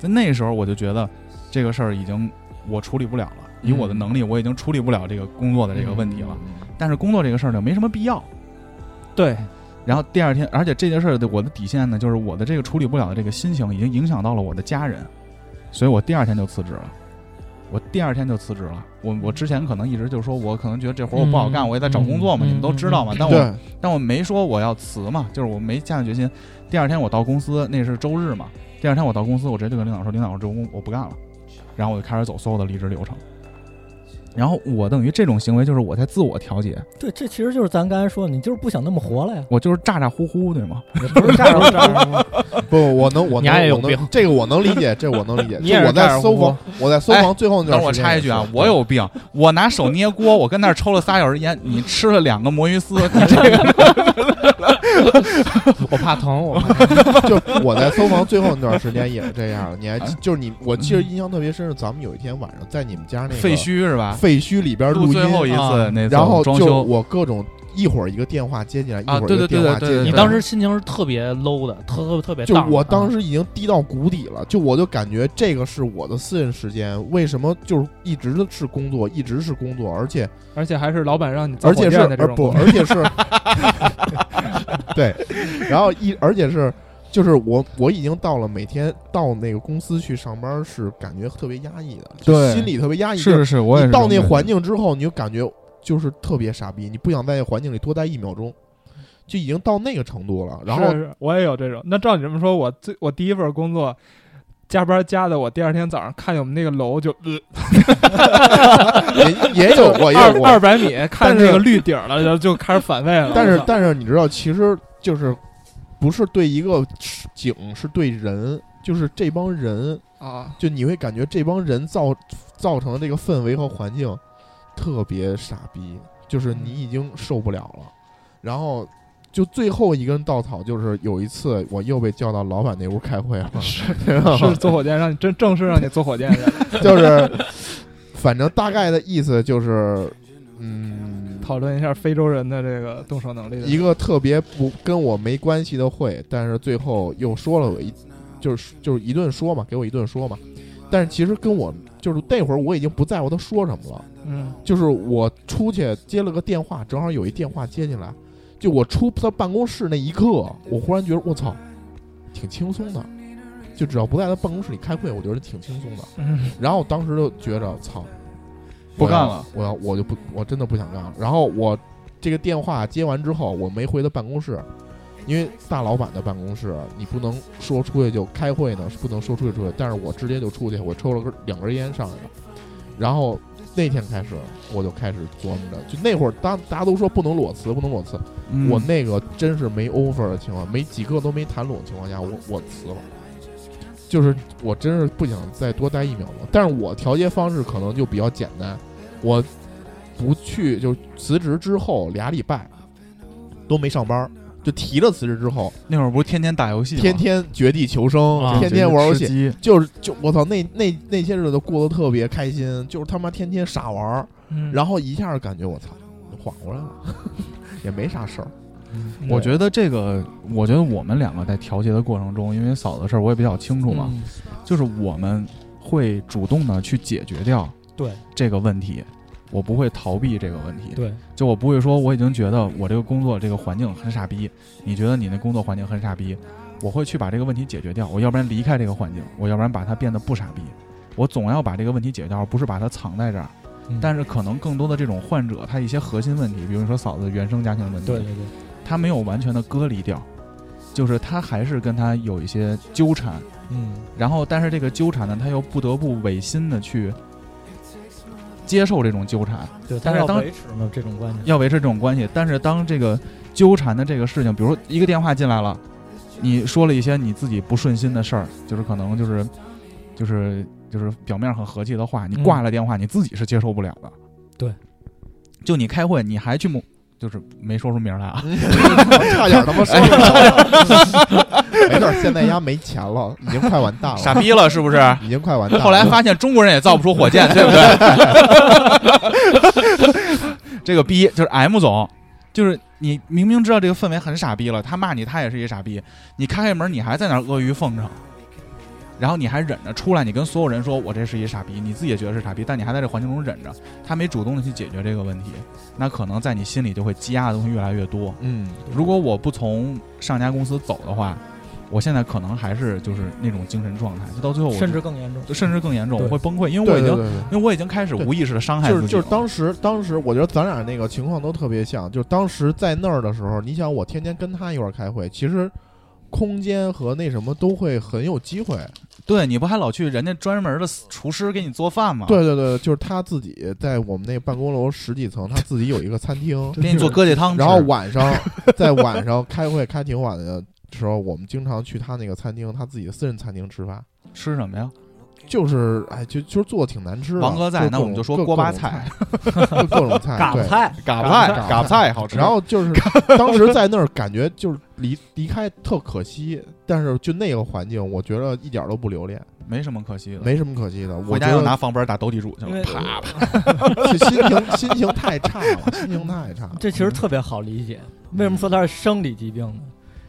在那时候我就觉得这个事儿已经我处理不了了，以我的能力我已经处理不了这个工作的这个问题了。嗯但是工作这个事儿呢，没什么必要。对，然后第二天，而且这件事儿的我的底线呢，就是我的这个处理不了的这个心情已经影响到了我的家人，所以我第二天就辞职了。我第二天就辞职了。我我之前可能一直就说，我可能觉得这活儿我不好干，嗯我也在找工作嘛，嗯你们都知道嘛。但我，但我没说我要辞嘛，就是我没下定决心。第二天我到公司，那是周日嘛。第二天我到公司，我直接就跟领导说：“领导，我这工我不干了。”然后我就开始走所有的离职流程。然后我等于这种行为就是我在自我调节，对，这其实就是咱刚才说，你就是不想那么活了呀。我就是咋咋呼呼，对吗？不是 <laughs> 咋咋呼呼，不，我能，我能，这个我能理解，这个我能理解。你也我在搜房，我在搜房最后那等我段时间插一句啊，我有病，我拿手捏锅，我跟那儿抽了仨小时烟，你吃了两个魔芋丝，你这个我怕疼，我怕疼 <laughs> 就我在搜房最后那段时间也是这样。你还记就是你，我记得印象特别深是咱们有一天晚上在你们家那个废墟是吧？废墟里边录录音，最后一次然后就，我各种一会儿一个电话接进来，一会儿一个啊对对对电话对对对接进来。你当时心情是特别 low 的，特特特别就我啊当时已经低到谷底了，就我就感觉这个是我的私人时间，为什么就是一直是工作，一直是工作，而且而且还是老板让你而且是而不，而且是，对，然后一而且是，就是我我已经到了每天到那个公司去上班是感觉特别压抑的，就对心里特别压抑。是是是，我也是你到那环境之后，你就感觉就是特别傻逼，你不想在那环境里多待一秒钟，就已经到那个程度了。然后我也有这种。那照你这么说，我最我第一份工作加班加的，我第二天早上看见我们那个楼就呃也也有过，<laughs> 也有二过。二百米，看那个绿顶了，就就开始反胃了。但是但是你知道，其实就是不是对一个景，是对人，就是这帮人，啊，就你会感觉这帮人造造成的这个氛围和环境特别傻逼，就是你已经受不了了。然后就最后一根稻草，就是有一次我又被叫到老板那屋开会了，<laughs> 是是坐火箭让你正正式让你坐火箭去，<laughs> 就是反正大概的意思就是，嗯，讨论一下非洲人的这个动手能力的一个特别不跟我没关系的会，但是最后又说了我一，就是就是一顿说嘛，给我一顿说嘛。但是其实跟我就是那会儿我已经不在乎他说什么了，嗯就是我出去接了个电话，正好有一电话接进来，就我出他办公室那一刻，我忽然觉得我操，挺轻松的，就只要不在他办公室里开会，我觉得挺轻松的。嗯然后当时就觉着操，不干了，我要我就不我真的不想干了。然后我这个电话接完之后，我没回他办公室，因为大老板的办公室你不能说出去就开会呢，是不能说出去出去。但是我直接就出去，我抽了根两根烟上来了，然后。那天开始，我就开始琢磨着，就那会儿，当大家都说不能裸辞，不能裸辞，嗯。我那个真是没 offer 的情况，没几个都没谈拢的情况下，我我辞了。就是我真是不想再多待一秒钟，但是我调节方式可能就比较简单，我不去就辞职之后俩礼拜都没上班，就提了辞职之后，那会儿不是天天打游戏吗，天天绝地求生，啊天天玩游戏，就是就我操，那那那些日子过得特别开心，就是他妈天天傻玩儿，嗯然后一下感觉我操缓过来了，<laughs> 也没啥事儿。我觉得这个，我觉得我们两个在调节的过程中，因为嫂子的事儿我也比较清楚嘛，嗯就是我们会主动的去解决掉对这个问题，我不会逃避这个问题。对，就我不会说我已经觉得我这个工作这个环境很傻逼，你觉得你那工作环境很傻逼，我会去把这个问题解决掉。我要不然离开这个环境，我要不然把它变得不傻逼。我总要把这个问题解决掉，而不是把它藏在这儿。嗯但是可能更多的这种患者，他一些核心问题，比如说嫂子原生家庭的问题，对对对，他没有完全的割离掉，就是他还是跟他有一些纠缠，嗯然后但是这个纠缠呢，他又不得不违心的去接受这种纠缠，对，但是当维持呢这种关系，要维持这种关系。但是当这个纠缠的这个事情，比如说一个电话进来了，你说了一些你自己不顺心的事儿，就是可能就是就是就是表面很和气的话，你嗯挂了电话，你自己是接受不了的。对，就你开会，你还去摸，就是没说出名来啊。<laughs> 差点他妈说出来了。没事儿，现在丫没钱了，已经快完蛋了，傻逼了是不是？已经快完蛋了。后来发现中国人也造不出火箭，对不对？<laughs> 这个逼就是 M 总，就是你明明知道这个氛围很傻逼了，他骂你，他也是一傻逼。你开开门，你还在那阿谀奉承，然后你还忍着出来，你跟所有人说我这是一傻逼，你自己也觉得是傻逼，但你还在这环境中忍着，他没主动的去解决这个问题，那可能在你心里就会积压的东西越来越多。嗯，如果我不从上家公司走的话，我现在可能还是就是那种精神状态，就到最后我甚至更严重。甚至更严重，我会崩溃，因为我已经对对对对。因为我已经开始无意识的伤害就是就是自己了当时当时，我觉得咱俩那个情况都特别像。就是当时在那儿的时候，你想我天天跟他一块儿开会，其实空间和那什么都会很有机会。对，你不还老去人家专门的厨师给你做饭吗？，对对对，就是他自己在我们那办公楼十几层，他自己有一个餐厅，<laughs> 给你做疙瘩汤吃。然后晚上在晚上开会开挺晚的时候，我们经常去他那个餐厅，他自己的私人餐厅吃饭。吃什么呀？就是哎，就就是做的挺难吃的。王哥在那我们就说锅巴菜，各种菜，<laughs> 嘎巴菜，嘎巴菜巴菜，嘎巴菜好吃。然后就是 <laughs> 当时在那儿感觉就是离离开特可惜，但是就那个环境，我觉得一点都不留恋，没什么可惜的，没什么可惜的。我回家又觉得拿房本打斗地主去了，啪 <laughs> 心情心情太差了，心情太差了。这其实特别好理解。为什么说它是生理疾病呢？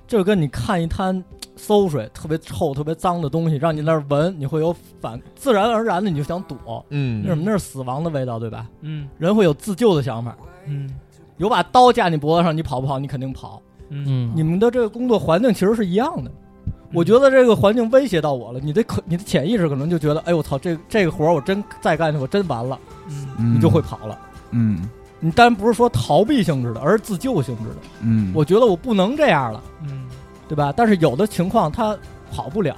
就是跟你看一滩馊水，特别臭、特别脏的东西，让你那儿闻，你会有反，自然而然的你就想躲。嗯那什么？那是死亡的味道，对吧？嗯人会有自救的想法，嗯有把刀架你脖子上，你跑不跑？你肯定跑。嗯嗯，你们的这个工作环境其实是一样的。我觉得这个环境威胁到我了，你的可你的潜意识可能就觉得，哎我操，这这个活儿我真再干下去我真完了，嗯嗯你就会跑了。嗯你当然不是说逃避性质的，而是自救性质的。嗯，我觉得我不能这样了，嗯对吧？但是有的情况他跑不了，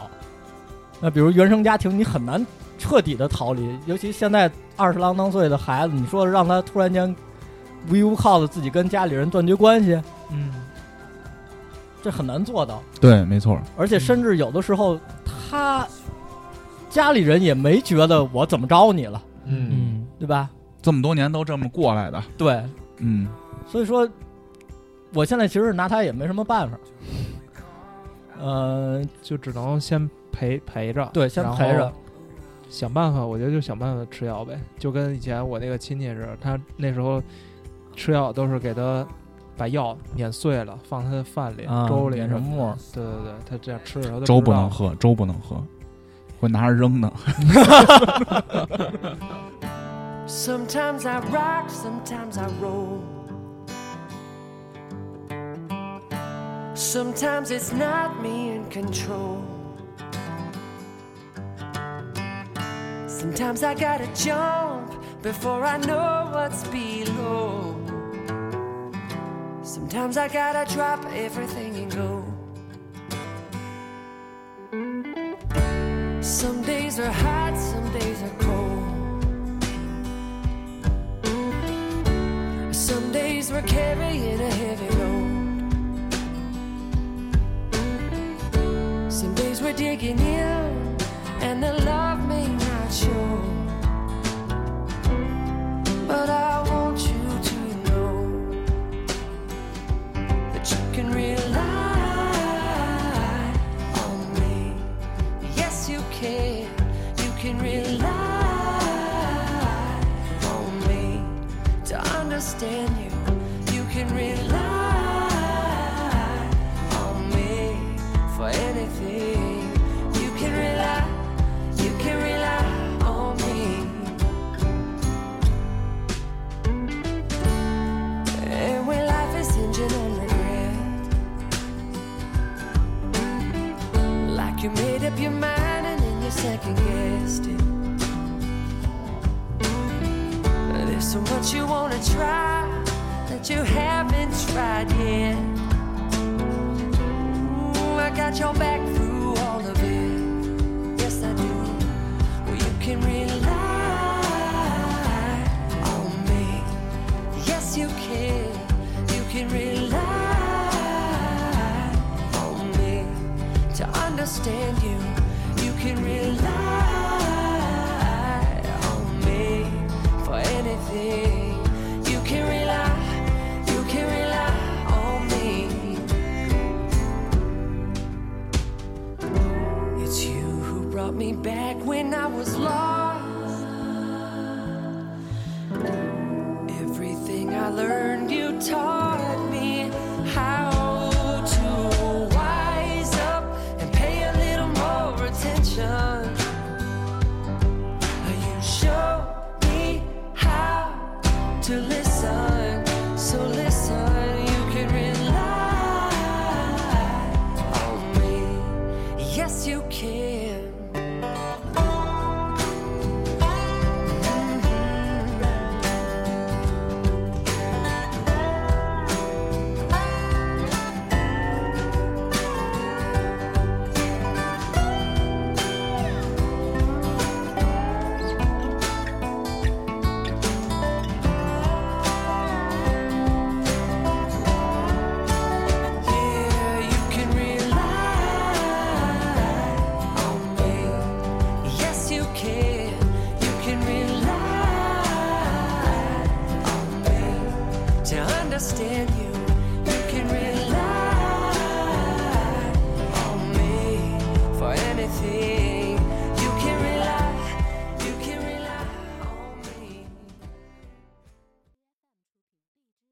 那比如原生家庭，你很难彻底的逃离。尤其现在二十郎当岁的孩子，你说让他突然间无依无靠的自己跟家里人断绝关系，嗯这很难做到。对，没错。而且甚至有的时候，他家里人也没觉得我怎么着你了，嗯嗯对吧？这么多年都这么过来的，对，嗯，所以说，我现在其实拿他也没什么办法。呃，就只能先陪陪着，对，先陪着。想办法，我觉得就想办法吃药呗，就跟以前我那个亲戚似的，他那时候吃药都是给他把药碾碎了，放他的饭里、啊粥里什么沫对对对，他这样吃的时候他粥不能喝，粥不能喝，会拿着扔呢。<laughs> Sometimes I rock, sometimes I roll. Sometimes it's not me in control. Sometimes I gotta jump before I know what's below. Sometimes I gotta drop everything and go. Some days are hot, some days are cold. Some days we're carrying a heavy load. ways we're digging in, and the love may not show. But I want you to know that you can rely on me. Yes, you can. You can rely on me to understand you.